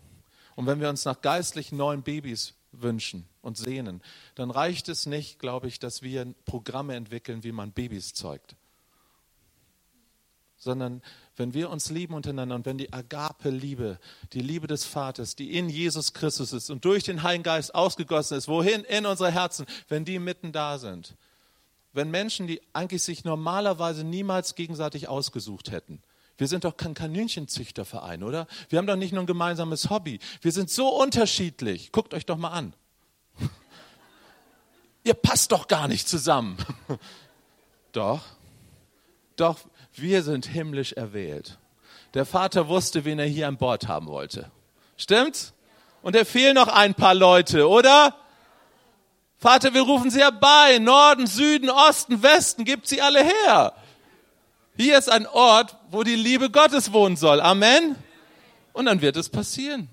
Und wenn wir uns nach geistlich neuen Babys wünschen und sehnen, dann reicht es nicht, glaube ich, dass wir Programme entwickeln, wie man Babys zeugt sondern wenn wir uns lieben untereinander und wenn die Agape-Liebe, die Liebe des Vaters, die in Jesus Christus ist und durch den Heiligen Geist ausgegossen ist, wohin? In unsere Herzen, wenn die mitten da sind. Wenn Menschen, die eigentlich sich normalerweise niemals gegenseitig ausgesucht hätten, wir sind doch kein Kaninchenzüchterverein, oder? Wir haben doch nicht nur ein gemeinsames Hobby. Wir sind so unterschiedlich. Guckt euch doch mal an. Ihr passt doch gar nicht zusammen. Doch. Doch, wir sind himmlisch erwählt. Der Vater wusste, wen er hier an Bord haben wollte. Stimmt's? Und er fehlen noch ein paar Leute, oder? Vater, wir rufen sie herbei. Norden, Süden, Osten, Westen, gibt sie alle her. Hier ist ein Ort, wo die Liebe Gottes wohnen soll. Amen. Und dann wird es passieren.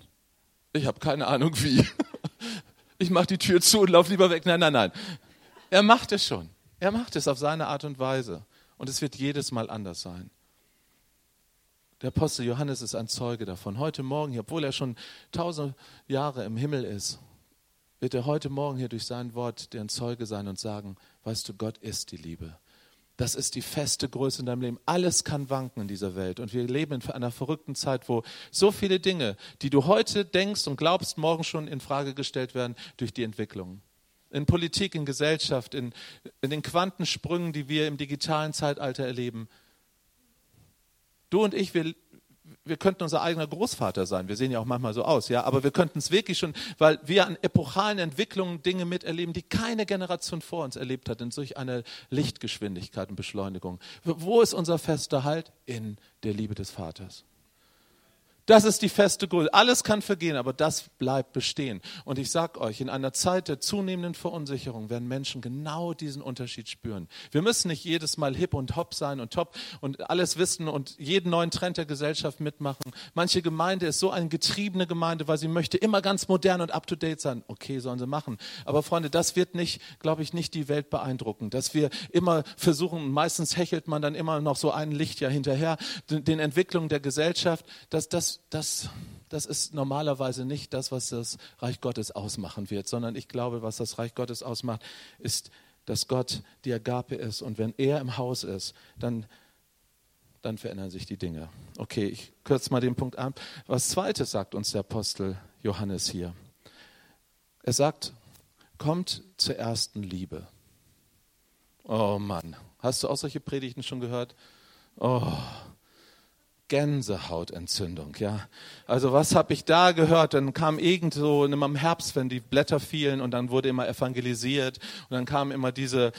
Ich habe keine Ahnung wie. Ich mache die Tür zu und laufe lieber weg. Nein, nein, nein. Er macht es schon. Er macht es auf seine Art und Weise. Und es wird jedes Mal anders sein. Der Apostel Johannes ist ein Zeuge davon. Heute Morgen, obwohl er schon tausend Jahre im Himmel ist, wird er heute Morgen hier durch sein Wort der Zeuge sein und sagen, weißt du, Gott ist die Liebe. Das ist die feste Größe in deinem Leben. Alles kann wanken in dieser Welt. Und wir leben in einer verrückten Zeit, wo so viele Dinge, die du heute denkst und glaubst, morgen schon in Frage gestellt werden durch die Entwicklung in Politik, in Gesellschaft, in, in den Quantensprüngen, die wir im digitalen Zeitalter erleben. Du und ich, wir, wir könnten unser eigener Großvater sein. Wir sehen ja auch manchmal so aus, ja, aber wir könnten es wirklich schon, weil wir an epochalen Entwicklungen Dinge miterleben, die keine Generation vor uns erlebt hat, in solch einer Lichtgeschwindigkeit und Beschleunigung. Wo ist unser fester Halt? In der Liebe des Vaters. Das ist die feste Größe. Alles kann vergehen, aber das bleibt bestehen. Und ich sag euch, in einer Zeit der zunehmenden Verunsicherung werden Menschen genau diesen Unterschied spüren. Wir müssen nicht jedes Mal hip und hop sein und top und alles wissen und jeden neuen Trend der Gesellschaft mitmachen. Manche Gemeinde ist so eine getriebene Gemeinde, weil sie möchte immer ganz modern und up to date sein. Okay, sollen sie machen. Aber Freunde, das wird nicht, glaube ich, nicht die Welt beeindrucken, dass wir immer versuchen, meistens hechelt man dann immer noch so ein Licht ja hinterher, den Entwicklungen der Gesellschaft, dass das das, das ist normalerweise nicht das, was das Reich Gottes ausmachen wird, sondern ich glaube, was das Reich Gottes ausmacht, ist, dass Gott die Agape ist. Und wenn er im Haus ist, dann, dann verändern sich die Dinge. Okay, ich kürze mal den Punkt ab. Was zweites sagt uns der Apostel Johannes hier. Er sagt, kommt zur ersten Liebe. Oh Mann, hast du auch solche Predigten schon gehört? Oh, Gänsehautentzündung, ja. Also was habe ich da gehört? Dann kam irgend so im Herbst, wenn die Blätter fielen und dann wurde immer evangelisiert und dann kamen immer diese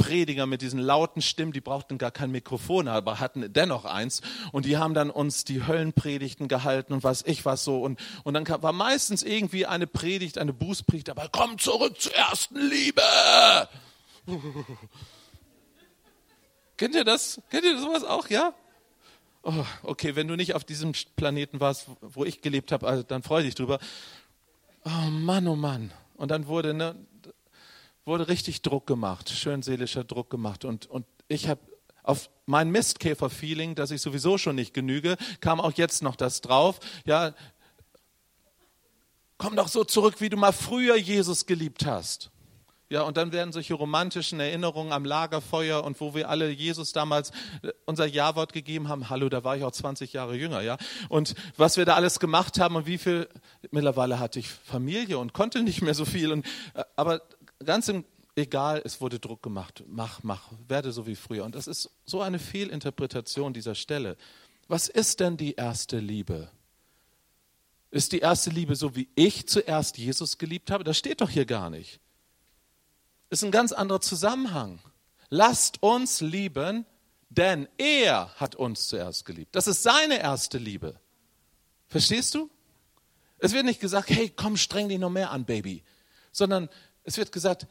Prediger mit diesen lauten Stimmen, die brauchten gar kein Mikrofon, aber hatten dennoch eins. Und die haben dann uns die Höllenpredigten gehalten und was ich was so. Und, und dann war meistens irgendwie eine Predigt, eine Bußpredigt dabei. Komm zurück zur ersten Liebe! Kennt ihr das? Kennt ihr sowas auch, ja? Oh, okay, wenn du nicht auf diesem Planeten warst, wo ich gelebt habe, also dann freu dich drüber. Oh Mann, oh Mann. Und dann wurde, ne, wurde richtig Druck gemacht, schön seelischer Druck gemacht. Und, und ich habe auf mein Mistkäfer-Feeling, dass ich sowieso schon nicht genüge, kam auch jetzt noch das drauf. Ja, komm doch so zurück, wie du mal früher Jesus geliebt hast. Ja, und dann werden solche romantischen Erinnerungen am Lagerfeuer und wo wir alle Jesus damals äh, unser Ja-Wort gegeben haben. Hallo, da war ich auch 20 Jahre jünger, ja. Und was wir da alles gemacht haben und wie viel, mittlerweile hatte ich Familie und konnte nicht mehr so viel. Und, äh, aber ganz im, egal, es wurde Druck gemacht. Mach, mach, werde so wie früher. Und das ist so eine Fehlinterpretation dieser Stelle. Was ist denn die erste Liebe? Ist die erste Liebe so, wie ich zuerst Jesus geliebt habe? Das steht doch hier gar nicht ist ein ganz anderer Zusammenhang. Lasst uns lieben, denn er hat uns zuerst geliebt. Das ist seine erste Liebe. Verstehst du? Es wird nicht gesagt, hey, komm, streng dich noch mehr an, Baby, sondern es wird gesagt,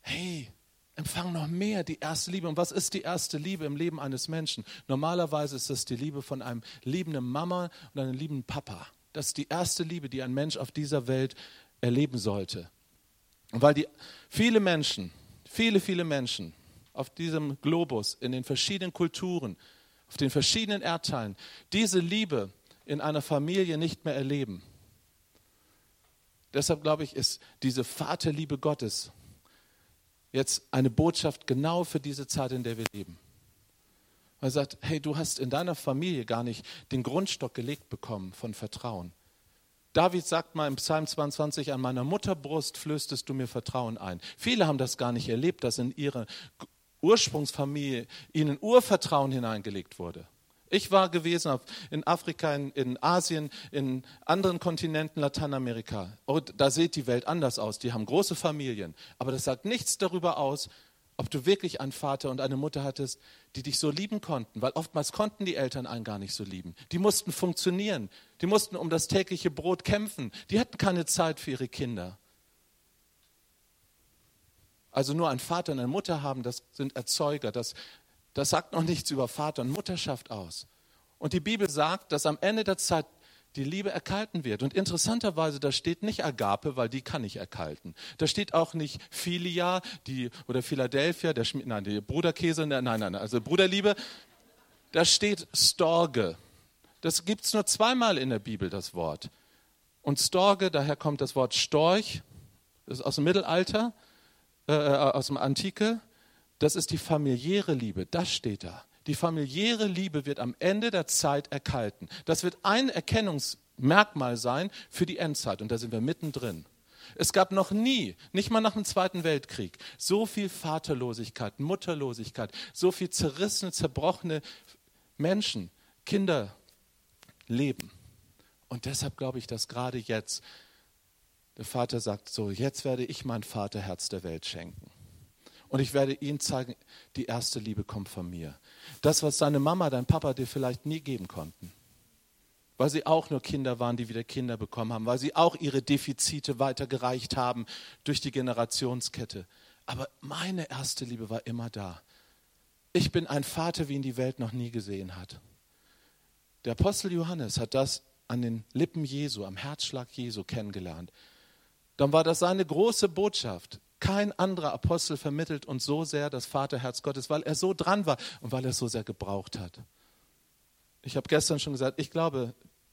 hey, empfang noch mehr die erste Liebe. Und was ist die erste Liebe im Leben eines Menschen? Normalerweise ist das die Liebe von einem liebenden Mama und einem liebenden Papa. Das ist die erste Liebe, die ein Mensch auf dieser Welt erleben sollte. Weil die viele Menschen, viele, viele Menschen auf diesem Globus, in den verschiedenen Kulturen, auf den verschiedenen Erdteilen, diese Liebe in einer Familie nicht mehr erleben. Deshalb glaube ich, ist diese Vaterliebe Gottes jetzt eine Botschaft genau für diese Zeit, in der wir leben. Er sagt, hey, du hast in deiner Familie gar nicht den Grundstock gelegt bekommen von Vertrauen. David sagt mal im Psalm 22, an meiner Mutterbrust flößtest du mir Vertrauen ein. Viele haben das gar nicht erlebt, dass in ihre Ursprungsfamilie ihnen Urvertrauen hineingelegt wurde. Ich war gewesen in Afrika, in, Asien, in anderen Kontinenten, Lateinamerika. Und da sieht die Welt anders aus. Die haben große Familien. Aber das sagt nichts darüber aus, ob du wirklich einen Vater und eine Mutter hattest, die dich so lieben konnten, weil oftmals konnten die Eltern einen gar nicht so lieben. Die mussten funktionieren, die mussten um das tägliche Brot kämpfen, die hatten keine Zeit für ihre Kinder. Also nur ein Vater und eine Mutter haben, das sind Erzeuger, das, das sagt noch nichts über Vater und Mutterschaft aus. Und die Bibel sagt, dass am Ende der Zeit die Liebe erkalten wird. Und interessanterweise, da steht nicht Agape, weil die kann nicht erkalten. Da steht auch nicht Filia die, oder Philadelphia, der, nein, die Bruderkäse, nein, nein, nein, also Bruderliebe. Da steht Storge. Das gibt es nur zweimal in der Bibel, das Wort. Und Storge, daher kommt das Wort Storch, das ist aus dem Mittelalter, äh, äh aus dem Antike. Das ist die familiäre Liebe, das steht da. Die familiäre Liebe wird am Ende der Zeit erkalten. Das wird ein Erkennungsmerkmal sein für die Endzeit und da sind wir mittendrin. Es gab noch nie, nicht mal nach dem Zweiten Weltkrieg, so viel Vaterlosigkeit, Mutterlosigkeit, so viel zerrissene, zerbrochene Menschen, Kinder leben. Und deshalb glaube ich, dass gerade jetzt der Vater sagt, so, jetzt werde ich mein Vaterherz der Welt schenken. Und ich werde ihnen zeigen, die erste Liebe kommt von mir. Das, was deine Mama, dein Papa dir vielleicht nie geben konnten. weil sie auch nur Kinder waren, die wieder Kinder bekommen haben, weil sie auch ihre Defizite weitergereicht haben durch die Generationskette. Aber meine erste Liebe war immer da. Ich bin ein Vater, wie ihn die Welt noch nie gesehen hat. Der Apostel Johannes hat das an den Lippen Jesu, am Herzschlag Jesu kennengelernt. Dann war das seine große Botschaft. Kein anderer Apostel vermittelt uns so sehr das Vaterherz Gottes, weil er so dran war und weil er es so sehr gebraucht hat. Ich habe gestern schon gesagt, ich glaube,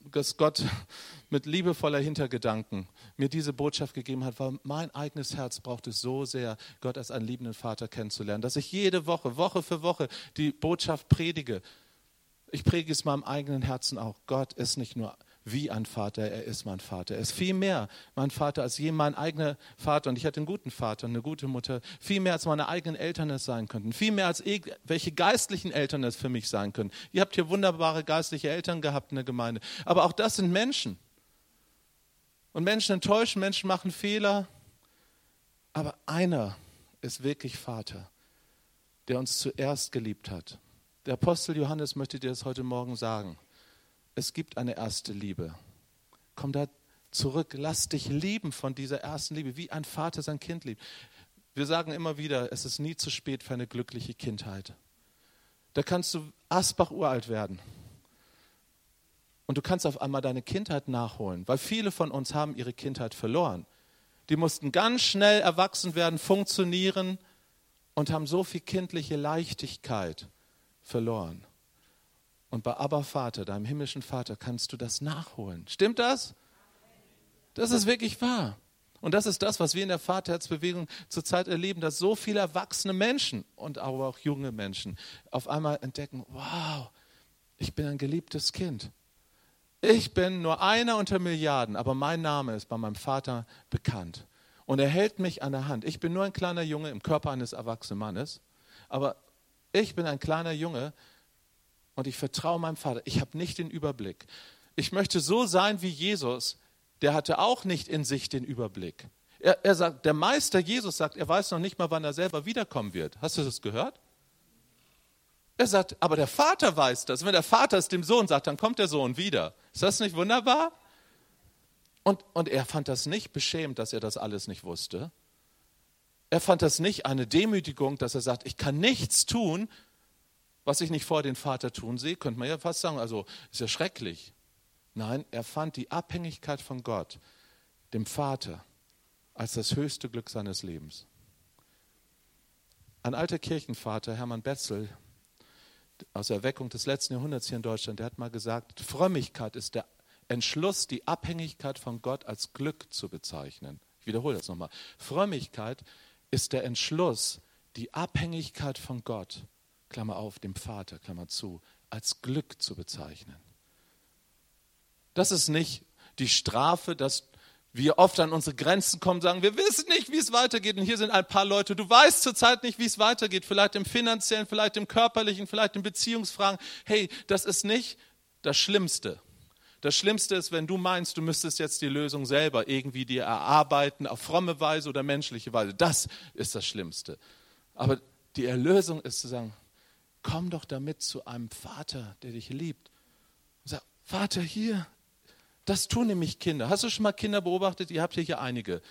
dass Gott mit liebevoller Hintergedanken mir diese Botschaft gegeben hat, weil mein eigenes Herz braucht es so sehr, Gott als einen liebenden Vater kennenzulernen, dass ich jede Woche, Woche für Woche die Botschaft predige. Ich predige es meinem eigenen Herzen auch. Gott ist nicht nur wie ein Vater, er ist mein Vater. Er ist viel mehr mein Vater als je mein eigener Vater. Und ich hatte einen guten Vater, eine gute Mutter. Viel mehr als meine eigenen Eltern es sein könnten. Viel mehr als welche geistlichen Eltern es für mich sein können. Ihr habt hier wunderbare geistliche Eltern gehabt in der Gemeinde. Aber auch das sind Menschen. Und Menschen enttäuschen, Menschen machen Fehler. Aber einer ist wirklich Vater, der uns zuerst geliebt hat. Der Apostel Johannes möchte dir das heute Morgen sagen es gibt eine erste Liebe. Komm da zurück, lass dich lieben von dieser ersten Liebe, wie ein Vater sein Kind liebt. Wir sagen immer wieder, es ist nie zu spät für eine glückliche Kindheit. Da kannst du Asbach uralt werden. Und du kannst auf einmal deine Kindheit nachholen, weil viele von uns haben ihre Kindheit verloren. Die mussten ganz schnell erwachsen werden, funktionieren und haben so viel kindliche Leichtigkeit verloren. Und bei Abba Vater, deinem himmlischen Vater, kannst du das nachholen. Stimmt das? Das ist wirklich wahr. Und das ist das, was wir in der Vaterherzbewegung zurzeit erleben, dass so viele erwachsene Menschen und aber auch junge Menschen auf einmal entdecken, wow, ich bin ein geliebtes Kind. Ich bin nur einer unter Milliarden, aber mein Name ist bei meinem Vater bekannt. Und er hält mich an der Hand. Ich bin nur ein kleiner Junge im Körper eines erwachsenen Mannes, aber ich bin ein kleiner Junge und ich vertraue meinem Vater. Ich habe nicht den Überblick. Ich möchte so sein wie Jesus. Der hatte auch nicht in sich den Überblick. Er, er sagt, der Meister Jesus sagt, er weiß noch nicht mal, wann er selber wiederkommen wird. Hast du das gehört? Er sagt, aber der Vater weiß das. Wenn der Vater es dem Sohn sagt, dann kommt der Sohn wieder. Ist das nicht wunderbar? Und, und er fand das nicht beschämt, dass er das alles nicht wusste. Er fand das nicht eine Demütigung, dass er sagt, ich kann nichts tun, was ich nicht vor den Vater tun sehe, könnte man ja fast sagen, also ist ja schrecklich. Nein, er fand die Abhängigkeit von Gott, dem Vater, als das höchste Glück seines Lebens. Ein alter Kirchenvater, Hermann Betzel, aus der Erweckung des letzten Jahrhunderts hier in Deutschland, der hat mal gesagt, Frömmigkeit ist der Entschluss, die Abhängigkeit von Gott als Glück zu bezeichnen. Ich wiederhole das nochmal. Frömmigkeit ist der Entschluss, die Abhängigkeit von Gott Klammer auf, dem Vater, Klammer zu, als Glück zu bezeichnen. Das ist nicht die Strafe, dass wir oft an unsere Grenzen kommen, sagen, wir wissen nicht, wie es weitergeht. Und hier sind ein paar Leute, du weißt zurzeit nicht, wie es weitergeht. Vielleicht im finanziellen, vielleicht im körperlichen, vielleicht in Beziehungsfragen. Hey, das ist nicht das Schlimmste. Das Schlimmste ist, wenn du meinst, du müsstest jetzt die Lösung selber irgendwie dir erarbeiten, auf fromme Weise oder menschliche Weise. Das ist das Schlimmste. Aber die Erlösung ist zu sagen, komm doch damit zu einem Vater, der dich liebt. Und sag, Vater, hier, das tun nämlich Kinder. Hast du schon mal Kinder beobachtet? Ihr habt hier, hier einige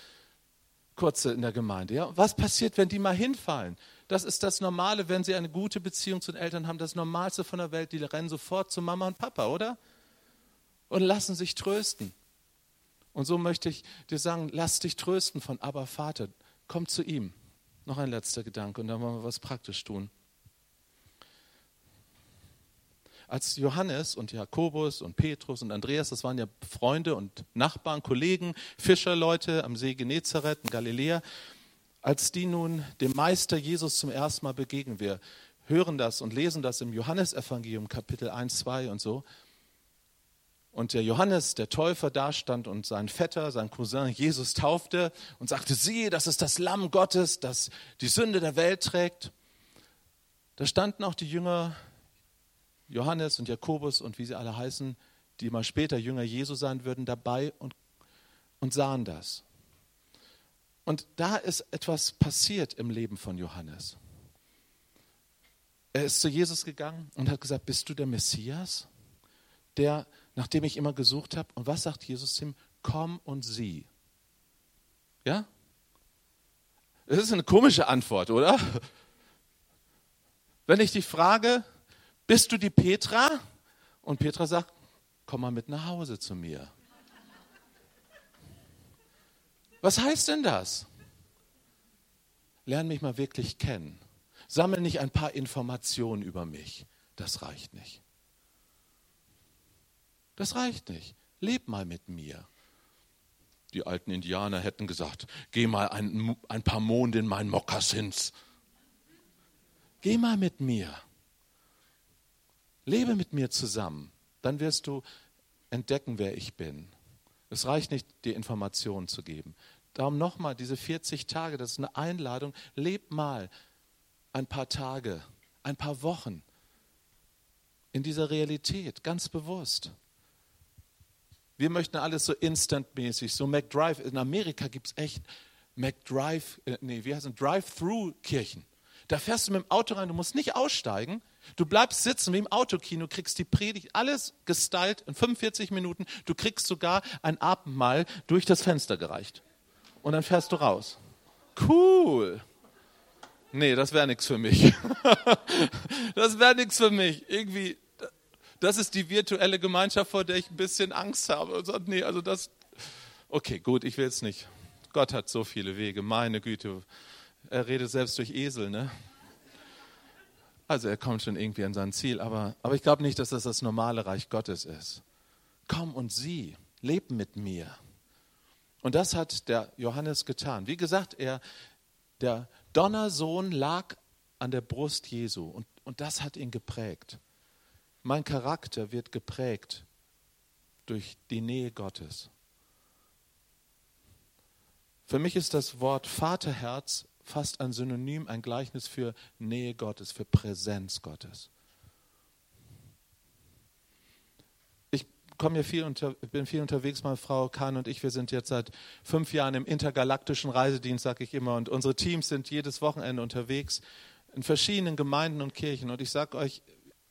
kurze in der Gemeinde. Ja? Was passiert, wenn die mal hinfallen? Das ist das Normale, wenn sie eine gute Beziehung zu den Eltern haben. Das Normalste von der Welt. Die rennen sofort zu Mama und Papa, oder? Und lassen sich trösten. Und so möchte ich dir sagen, lass dich trösten von Abba Vater. Komm zu ihm. Noch ein letzter Gedanke und dann wollen wir was praktisch tun. Als Johannes und Jakobus und Petrus und Andreas, das waren ja Freunde und Nachbarn, Kollegen, Fischerleute am See Genezareth in Galiläa, als die nun dem Meister Jesus zum ersten Mal begegnen, wir hören das und lesen das im Johannesevangelium Kapitel 1, 2 und so, und der Johannes, der Täufer, da stand und sein Vetter, sein Cousin Jesus taufte und sagte, siehe, das ist das Lamm Gottes, das die Sünde der Welt trägt. Da standen auch die Jünger Johannes und Jakobus und wie sie alle heißen, die mal später Jünger Jesu sein würden, dabei und, und sahen das. Und da ist etwas passiert im Leben von Johannes. Er ist zu Jesus gegangen und hat gesagt, bist du der Messias, der nach dem ich immer gesucht habe. Und was sagt Jesus zu ihm? Komm und sieh. Ja? Das ist eine komische Antwort, oder? Wenn ich dich frage, bist du die Petra? Und Petra sagt, komm mal mit nach Hause zu mir. Was heißt denn das? Lern mich mal wirklich kennen. Sammel nicht ein paar Informationen über mich. Das reicht nicht. Das reicht nicht. Leb mal mit mir. Die alten Indianer hätten gesagt, geh mal ein, ein paar Monde in meinen Mokassins. Geh mal mit mir. Lebe mit mir zusammen. Dann wirst du entdecken, wer ich bin. Es reicht nicht, dir Informationen zu geben. Darum nochmal, diese 40 Tage, das ist eine Einladung. Leb mal ein paar Tage, ein paar Wochen in dieser Realität, ganz bewusst. Wir möchten alles so instantmäßig, so McDrive. In Amerika gibt es echt McDrive, äh, nee, wie heißen Drive-Through-Kirchen. Da fährst du mit dem Auto rein, du musst nicht aussteigen. Du bleibst sitzen wie im Autokino, kriegst die Predigt, alles gestylt in 45 Minuten. Du kriegst sogar ein Abendmahl durch das Fenster gereicht. Und dann fährst du raus. Cool. Nee, das wäre nichts für mich. das wäre nichts für mich. Irgendwie, das ist die virtuelle Gemeinschaft, vor der ich ein bisschen Angst habe. Und so, nee, also das, okay, gut, ich will es nicht. Gott hat so viele Wege, meine Güte. Er redet selbst durch Esel, ne? Also er kommt schon irgendwie an sein Ziel, aber, aber ich glaube nicht, dass das das normale Reich Gottes ist. Komm und sieh, leb mit mir. Und das hat der Johannes getan. Wie gesagt, er, der Donnersohn lag an der Brust Jesu und, und das hat ihn geprägt. Mein Charakter wird geprägt durch die Nähe Gottes. Für mich ist das Wort Vaterherz fast ein Synonym, ein Gleichnis für Nähe Gottes, für Präsenz Gottes. Ich komme ja viel unter, bin viel unterwegs, meine Frau Kahn und ich. Wir sind jetzt seit fünf Jahren im intergalaktischen Reisedienst, sage ich immer, und unsere Teams sind jedes Wochenende unterwegs in verschiedenen Gemeinden und Kirchen. Und ich sage euch,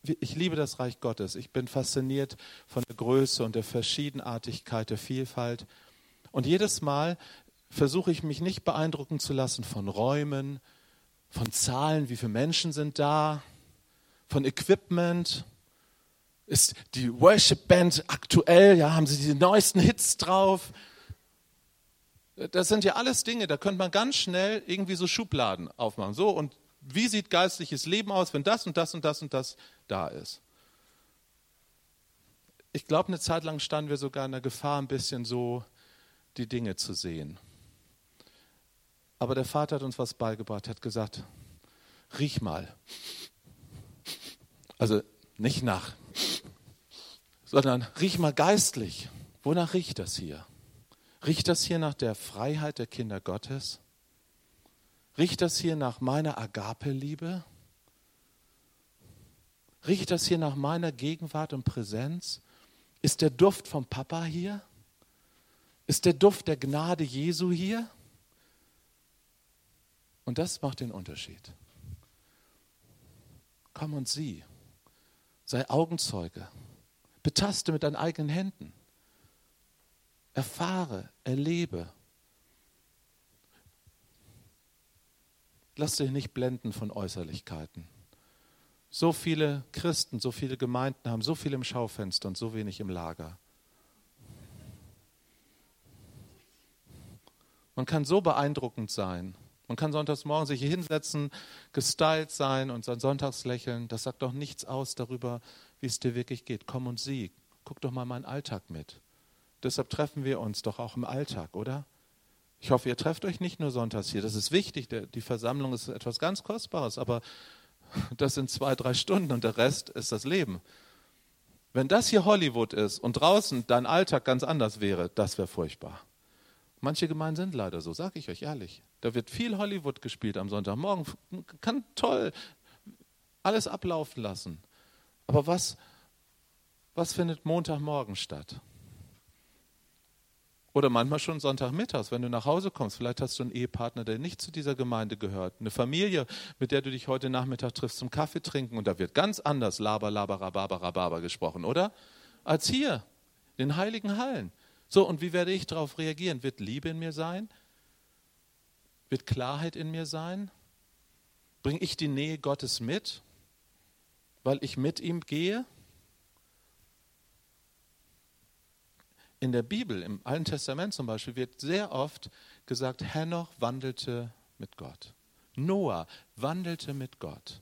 ich liebe das Reich Gottes. Ich bin fasziniert von der Größe und der Verschiedenartigkeit, der Vielfalt. Und jedes Mal versuche ich mich nicht beeindrucken zu lassen von Räumen, von Zahlen, wie viele Menschen sind da, von Equipment. Ist die Worship Band aktuell? Ja, haben sie die neuesten Hits drauf? Das sind ja alles Dinge, da könnte man ganz schnell irgendwie so Schubladen aufmachen. So, und wie sieht geistliches Leben aus, wenn das und das und das und das da ist? Ich glaube, eine Zeit lang standen wir sogar in der Gefahr, ein bisschen so die Dinge zu sehen. Aber der Vater hat uns was beigebracht, hat gesagt, riech mal. Also nicht nach, sondern riech mal geistlich. Wonach riecht das hier? Riecht das hier nach der Freiheit der Kinder Gottes? Riecht das hier nach meiner Agape-Liebe? Riecht das hier nach meiner Gegenwart und Präsenz? Ist der Duft vom Papa hier? Ist der Duft der Gnade Jesu hier? Und das macht den Unterschied. Komm und sieh. Sei Augenzeuge. Betaste mit deinen eigenen Händen. Erfahre, erlebe. Lass dich nicht blenden von Äußerlichkeiten. So viele Christen, so viele Gemeinden haben so viel im Schaufenster und so wenig im Lager. Man kann so beeindruckend sein. Man kann sonntags morgen sich hier hinsetzen, gestylt sein und sein Sonntagslächeln. Das sagt doch nichts aus darüber, wie es dir wirklich geht. Komm und sieh. Guck doch mal meinen Alltag mit. Deshalb treffen wir uns doch auch im Alltag, oder? Ich hoffe, ihr trefft euch nicht nur sonntags hier. Das ist wichtig. Die Versammlung ist etwas ganz Kostbares, aber das sind zwei, drei Stunden und der Rest ist das Leben. Wenn das hier Hollywood ist und draußen dein Alltag ganz anders wäre, das wäre furchtbar. Manche Gemeinden sind leider so, sage ich euch ehrlich. Da wird viel Hollywood gespielt am Sonntagmorgen. Kann toll alles ablaufen lassen. Aber was, was findet Montagmorgen statt? Oder manchmal schon Sonntagmittags, wenn du nach Hause kommst. Vielleicht hast du einen Ehepartner, der nicht zu dieser Gemeinde gehört. Eine Familie, mit der du dich heute Nachmittag triffst zum Kaffee trinken. Und da wird ganz anders Laber, Laber, Rhabarber, Rhabarber gesprochen, oder? als hier, in den heiligen Hallen. So, und wie werde ich darauf reagieren? Wird Liebe in mir sein? Wird Klarheit in mir sein? Bringe ich die Nähe Gottes mit, weil ich mit ihm gehe? In der Bibel, im Alten Testament zum Beispiel, wird sehr oft gesagt, Henoch wandelte mit Gott. Noah wandelte mit Gott.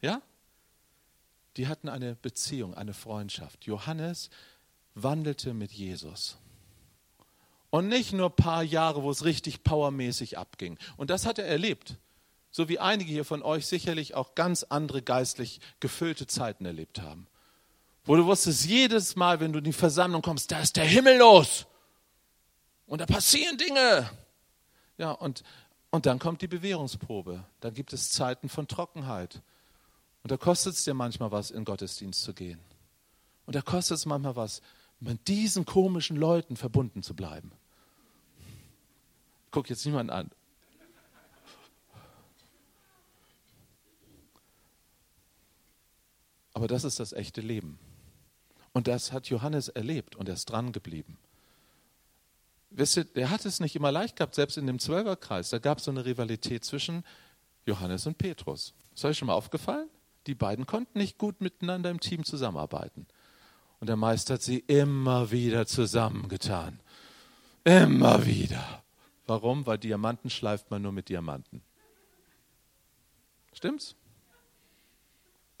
Ja? Die hatten eine Beziehung, eine Freundschaft. Johannes wandelte mit Jesus. Und nicht nur ein paar Jahre, wo es richtig powermäßig abging. Und das hat er erlebt. So wie einige hier von euch sicherlich auch ganz andere geistlich gefüllte Zeiten erlebt haben. Wo du wusstest, jedes Mal, wenn du in die Versammlung kommst, da ist der Himmel los. Und da passieren Dinge. Ja, und, und dann kommt die Bewährungsprobe. Dann gibt es Zeiten von Trockenheit. Und da kostet es dir manchmal was, in Gottesdienst zu gehen. Und da kostet es manchmal was, mit diesen komischen Leuten verbunden zu bleiben. Guck jetzt niemand an. Aber das ist das echte Leben. Und das hat Johannes erlebt und er ist dran geblieben. Wisst ihr, der hat es nicht immer leicht gehabt, selbst in dem Zwölferkreis. Da gab es so eine Rivalität zwischen Johannes und Petrus. Ist euch schon mal aufgefallen? Die beiden konnten nicht gut miteinander im Team zusammenarbeiten. Und der Meister hat sie immer wieder zusammengetan. Immer wieder. Warum? Weil Diamanten schleift man nur mit Diamanten. Stimmt's?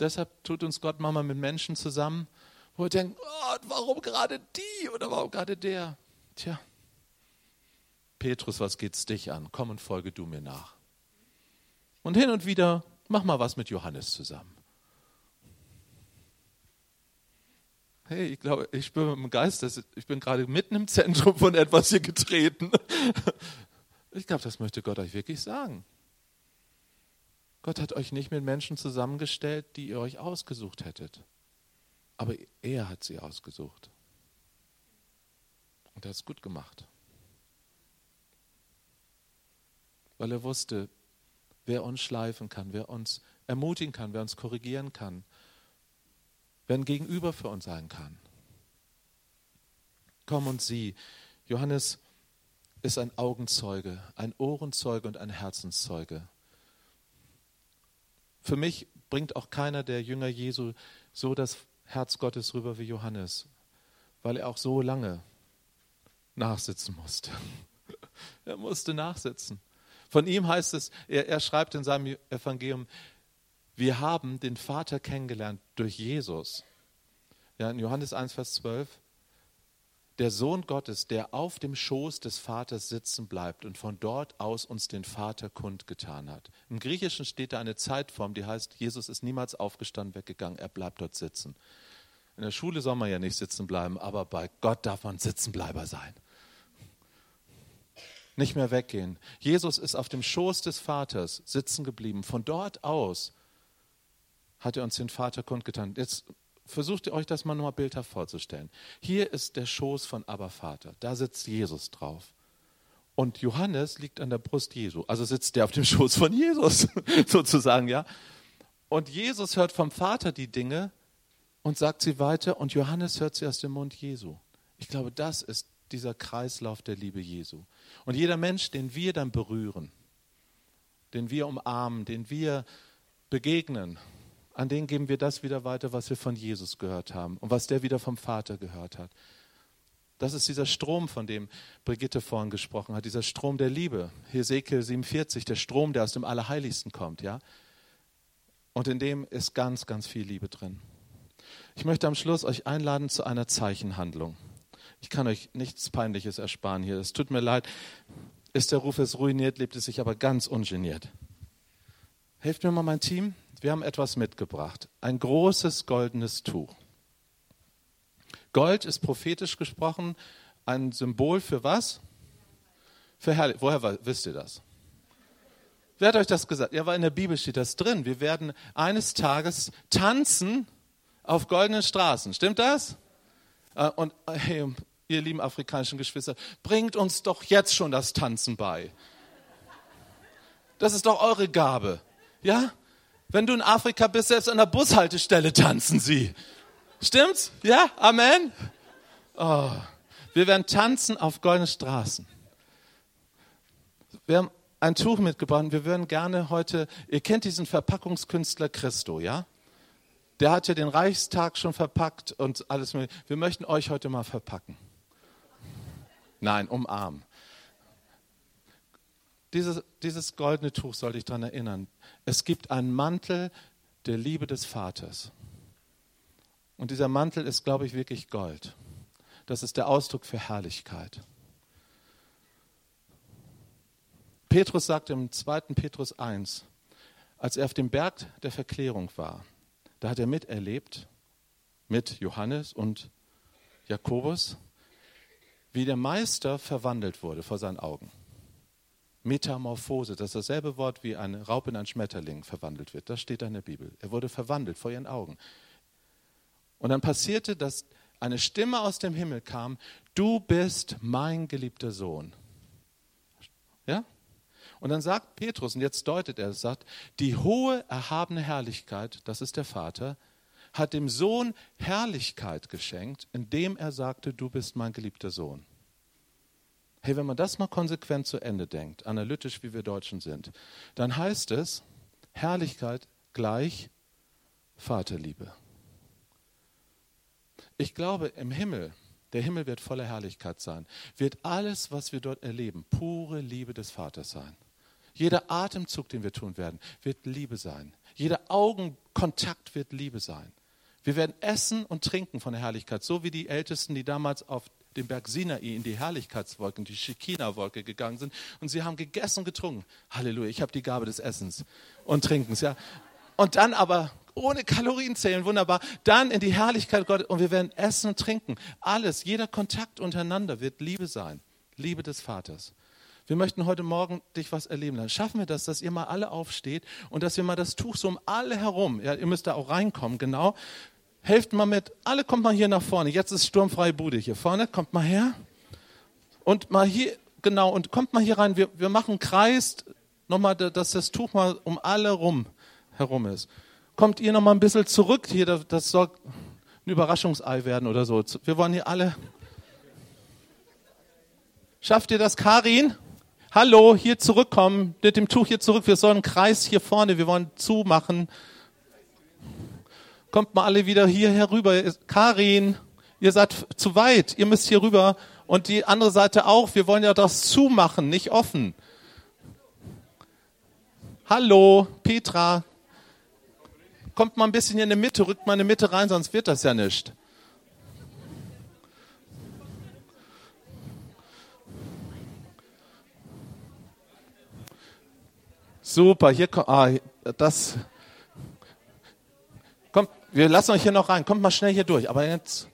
Deshalb tut uns Gott manchmal mit Menschen zusammen, wo wir denken, oh, warum gerade die oder warum gerade der? Tja, Petrus, was geht's dich an? Komm und folge du mir nach. Und hin und wieder mach mal was mit Johannes zusammen. Hey, ich glaube, ich spüre dem Geist, ich bin gerade mitten im Zentrum von etwas hier getreten. Ich glaube, das möchte Gott euch wirklich sagen. Gott hat euch nicht mit Menschen zusammengestellt, die ihr euch ausgesucht hättet. Aber er hat sie ausgesucht. Und er hat es gut gemacht. Weil er wusste, wer uns schleifen kann, wer uns ermutigen kann, wer uns korrigieren kann, wer ein Gegenüber für uns sein kann. Komm und sieh. Johannes ist ein Augenzeuge, ein Ohrenzeuge und ein Herzenszeuge. Für mich bringt auch keiner der Jünger Jesu so das Herz Gottes rüber wie Johannes, weil er auch so lange nachsitzen musste. er musste nachsitzen. Von ihm heißt es, er, er schreibt in seinem Evangelium, wir haben den Vater kennengelernt durch Jesus. Ja, in Johannes 1, Vers 12. Der Sohn Gottes, der auf dem Schoß des Vaters sitzen bleibt und von dort aus uns den Vater kundgetan hat. Im Griechischen steht da eine Zeitform, die heißt, Jesus ist niemals aufgestanden, weggegangen, er bleibt dort sitzen. In der Schule soll man ja nicht sitzen bleiben, aber bei Gott darf man Sitzenbleiber sein. Nicht mehr weggehen. Jesus ist auf dem Schoß des Vaters sitzen geblieben. Von dort aus hat er uns den Vater kundgetan. Jetzt versucht ihr euch das mal nochmal bildhaft vorzustellen. Hier ist der Schoß von Abba Vater. Da sitzt Jesus drauf. Und Johannes liegt an der Brust Jesu. Also sitzt der auf dem Schoß von Jesus, sozusagen, ja. Und Jesus hört vom Vater die Dinge und sagt sie weiter und Johannes hört sie aus dem Mund Jesu. Ich glaube, das ist dieser Kreislauf der Liebe Jesu. Und jeder Mensch, den wir dann berühren, den wir umarmen, den wir begegnen, an den geben wir das wieder weiter, was wir von Jesus gehört haben und was der wieder vom Vater gehört hat. Das ist dieser Strom, von dem Brigitte vorhin gesprochen hat, dieser Strom der Liebe. Hesekiel 47, der Strom, der aus dem Allerheiligsten kommt, ja. Und in dem ist ganz, ganz viel Liebe drin. Ich möchte am Schluss euch einladen zu einer Zeichenhandlung. Ich kann euch nichts Peinliches ersparen hier. Es tut mir leid. Ist der Ruf es ruiniert, lebt es sich aber ganz ungeniert. Helft mir mal mein Team. Wir haben etwas mitgebracht. Ein großes goldenes Tuch. Gold ist prophetisch gesprochen ein Symbol für was? Für Herrlich. Woher wisst ihr das? Wer hat euch das gesagt? Ja, weil in der Bibel steht das drin. Wir werden eines Tages tanzen auf goldenen Straßen. Stimmt das? Äh, und hey, ihr lieben afrikanischen Geschwister, bringt uns doch jetzt schon das Tanzen bei. Das ist doch eure Gabe. Ja? Wenn du in Afrika bist, selbst an der Bushaltestelle tanzen sie. Stimmt's? Ja? Amen? Oh. Wir werden tanzen auf goldenen Straßen. Wir haben ein Tuch mitgebracht wir würden gerne heute, ihr kennt diesen Verpackungskünstler Christo, ja? Der hat ja den Reichstag schon verpackt und alles mögliche. Wir möchten euch heute mal verpacken. Nein, umarmen. Dieses, dieses goldene Tuch soll dich daran erinnern. Es gibt einen Mantel der Liebe des Vaters. Und dieser Mantel ist, glaube ich, wirklich Gold. Das ist der Ausdruck für Herrlichkeit. Petrus sagt im 2. Petrus 1, als er auf dem Berg der Verklärung war, da hat er miterlebt mit Johannes und Jakobus, wie der Meister verwandelt wurde vor seinen Augen. Metamorphose, das ist dasselbe Wort wie eine Raupe in ein Schmetterling verwandelt wird. Das steht da in der Bibel. Er wurde verwandelt vor ihren Augen. Und dann passierte, dass eine Stimme aus dem Himmel kam, du bist mein geliebter Sohn. Ja? Und dann sagt Petrus, und jetzt deutet er, sagt, die hohe, erhabene Herrlichkeit, das ist der Vater, hat dem Sohn Herrlichkeit geschenkt, indem er sagte, du bist mein geliebter Sohn. Hey, wenn man das mal konsequent zu Ende denkt, analytisch wie wir Deutschen sind, dann heißt es, Herrlichkeit gleich Vaterliebe. Ich glaube, im Himmel, der Himmel wird voller Herrlichkeit sein, wird alles, was wir dort erleben, pure Liebe des Vaters sein. Jeder Atemzug, den wir tun werden, wird Liebe sein. Jeder Augenkontakt wird Liebe sein. Wir werden essen und trinken von der Herrlichkeit, so wie die Ältesten, die damals auf dem Berg Sinai in die Herrlichkeitswolke, die Shekinah-Wolke gegangen sind und sie haben gegessen und getrunken. Halleluja, ich habe die Gabe des Essens und Trinkens. Ja. Und dann aber ohne Kalorien zählen, wunderbar, dann in die Herrlichkeit Gottes und wir werden essen und trinken. Alles, jeder Kontakt untereinander wird Liebe sein, Liebe des Vaters. Wir möchten heute Morgen dich was erleben lassen. Schaffen wir das, dass ihr mal alle aufsteht und dass wir mal das Tuch so um alle herum, ja, ihr müsst da auch reinkommen, genau. Helft mal mit, alle kommt mal hier nach vorne. Jetzt ist sturmfreie Bude hier vorne, kommt mal her. Und mal hier, genau, und kommt mal hier rein. Wir, wir machen Kreis, nochmal, dass das Tuch mal um alle rum herum ist. Kommt ihr nochmal ein bisschen zurück hier, das soll ein Überraschungsei werden oder so. Wir wollen hier alle. Schafft ihr das, Karin? Hallo, hier zurückkommen, mit dem Tuch hier zurück. Wir sollen einen Kreis hier vorne, wir wollen zumachen. Kommt mal alle wieder hier herüber. Karin, ihr seid zu weit, ihr müsst hier rüber. Und die andere Seite auch, wir wollen ja das zumachen, nicht offen. Hallo, Petra. Kommt mal ein bisschen hier in die Mitte, rückt mal in die Mitte rein, sonst wird das ja nicht. Super, hier kommt, ah, das, wir lassen euch hier noch rein, kommt mal schnell hier durch, aber jetzt,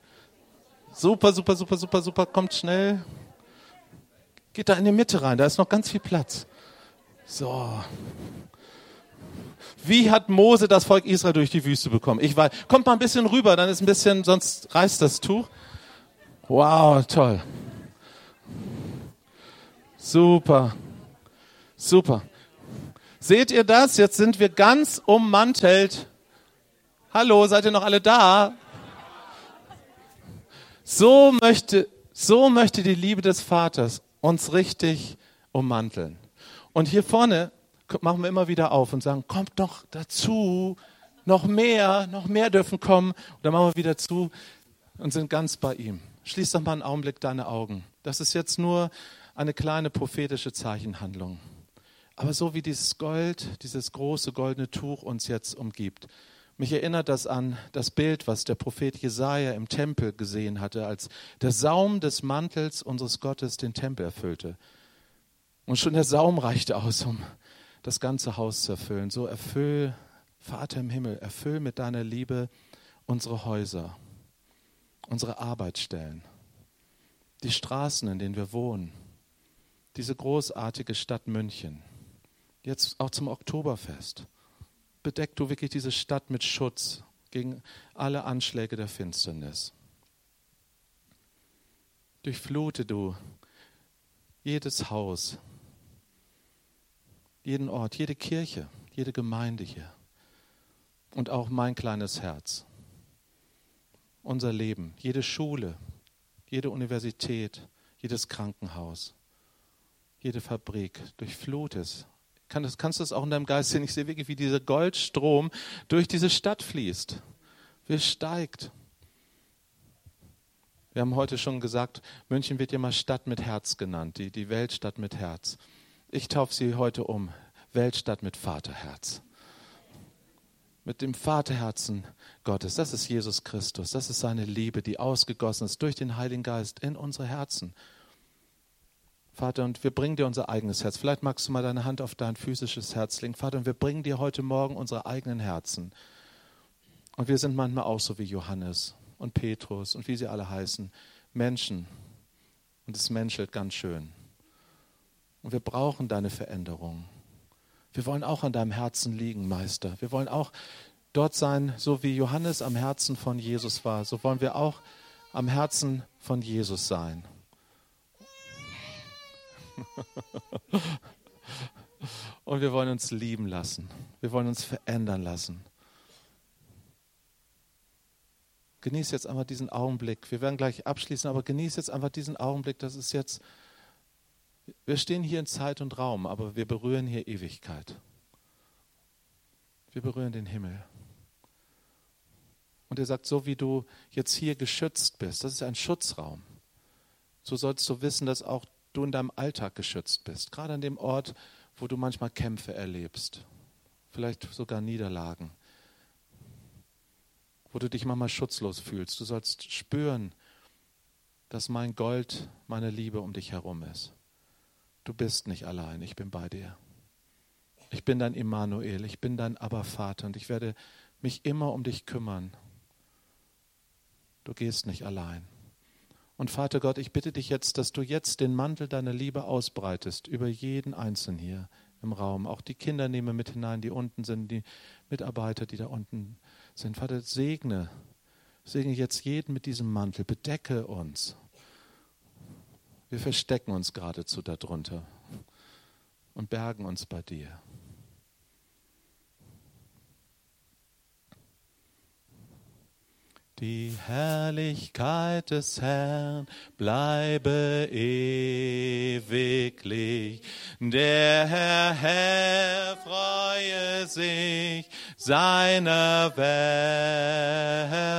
super, super, super, super, super, kommt schnell, geht da in die Mitte rein, da ist noch ganz viel Platz. So. Wie hat Mose das Volk Israel durch die Wüste bekommen? Ich weiß, kommt mal ein bisschen rüber, dann ist ein bisschen, sonst reißt das Tuch. Wow, toll. Super. Super. Seht ihr das? Jetzt sind wir ganz ummantelt. Hallo, seid ihr noch alle da? So möchte, so möchte die Liebe des Vaters uns richtig ummanteln. Und hier vorne machen wir immer wieder auf und sagen, kommt doch dazu, noch mehr, noch mehr dürfen kommen. Und dann machen wir wieder zu und sind ganz bei ihm. Schließ doch mal einen Augenblick deine Augen. Das ist jetzt nur eine kleine prophetische Zeichenhandlung. Aber so wie dieses Gold, dieses große goldene Tuch uns jetzt umgibt. Mich erinnert das an das Bild, was der Prophet Jesaja im Tempel gesehen hatte, als der Saum des Mantels unseres Gottes den Tempel erfüllte. Und schon der Saum reichte aus, um das ganze Haus zu erfüllen. So erfüll, Vater im Himmel, erfüll mit deiner Liebe unsere Häuser, unsere Arbeitsstellen, die Straßen, in denen wir wohnen, diese großartige Stadt München jetzt auch zum Oktoberfest. Bedeck du wirklich diese Stadt mit Schutz gegen alle Anschläge der Finsternis. Durchflute du jedes Haus, jeden Ort, jede Kirche, jede Gemeinde hier und auch mein kleines Herz. unser Leben, jede Schule, jede Universität, jedes Krankenhaus, jede Fabrik, durchflut es. Kann das, kannst du das auch in deinem Geist sehen? Ich sehe wirklich, wie dieser Goldstrom durch diese Stadt fließt. Wie es steigt. Wir haben heute schon gesagt, München wird ja mal Stadt mit Herz genannt, die, die Weltstadt mit Herz. Ich taufe sie heute um, Weltstadt mit Vaterherz. Mit dem Vaterherzen Gottes. Das ist Jesus Christus. Das ist seine Liebe, die ausgegossen ist durch den Heiligen Geist in unsere Herzen. Vater, und wir bringen dir unser eigenes Herz. Vielleicht magst du mal deine Hand auf dein physisches Herz legen. Vater, und wir bringen dir heute Morgen unsere eigenen Herzen. Und wir sind manchmal auch so wie Johannes und Petrus und wie sie alle heißen, Menschen. Und es menschelt ganz schön. Und wir brauchen deine Veränderung. Wir wollen auch an deinem Herzen liegen, Meister. Wir wollen auch dort sein, so wie Johannes am Herzen von Jesus war. So wollen wir auch am Herzen von Jesus sein. Und wir wollen uns lieben lassen. Wir wollen uns verändern lassen. Genieß jetzt einfach diesen Augenblick. Wir werden gleich abschließen, aber genieß jetzt einfach diesen Augenblick. Das ist jetzt, wir stehen hier in Zeit und Raum, aber wir berühren hier Ewigkeit. Wir berühren den Himmel. Und er sagt, so wie du jetzt hier geschützt bist, das ist ein Schutzraum. So sollst du wissen, dass auch du in deinem Alltag geschützt bist. Gerade an dem Ort, wo du manchmal Kämpfe erlebst. Vielleicht sogar Niederlagen wo du dich manchmal schutzlos fühlst. Du sollst spüren, dass mein Gold, meine Liebe um dich herum ist. Du bist nicht allein, ich bin bei dir. Ich bin dein Immanuel, ich bin dein Abervater und ich werde mich immer um dich kümmern. Du gehst nicht allein. Und Vater Gott, ich bitte dich jetzt, dass du jetzt den Mantel deiner Liebe ausbreitest über jeden Einzelnen hier im Raum. Auch die Kinder nehme mit hinein, die unten sind, die Mitarbeiter, die da unten sind. Vater, segne, segne jetzt jeden mit diesem Mantel, bedecke uns. Wir verstecken uns geradezu darunter und bergen uns bei dir. Die Herrlichkeit des Herrn bleibe ewiglich. Der Herr, Herr freue sich seiner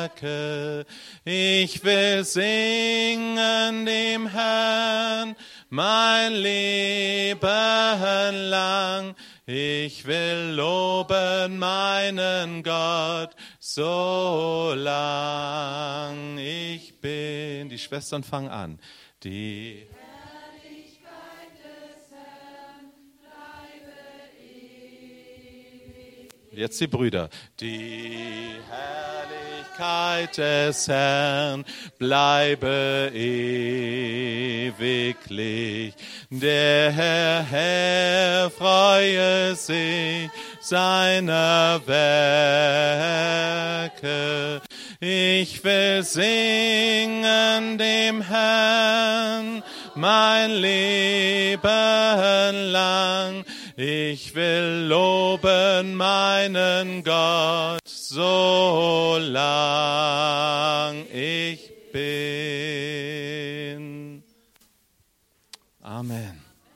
Werke. Ich will singen dem Herrn mein Leben lang. Ich will loben meinen Gott so lang ich bin. Die Schwestern fangen an. Die Jetzt die Brüder. Die Herrlichkeit des Herrn bleibe ewiglich. Der Herr, Herr freue sich seiner Werke. Ich will singen dem Herrn mein Leben lang. Ich will loben meinen Gott, so lang ich bin. Amen.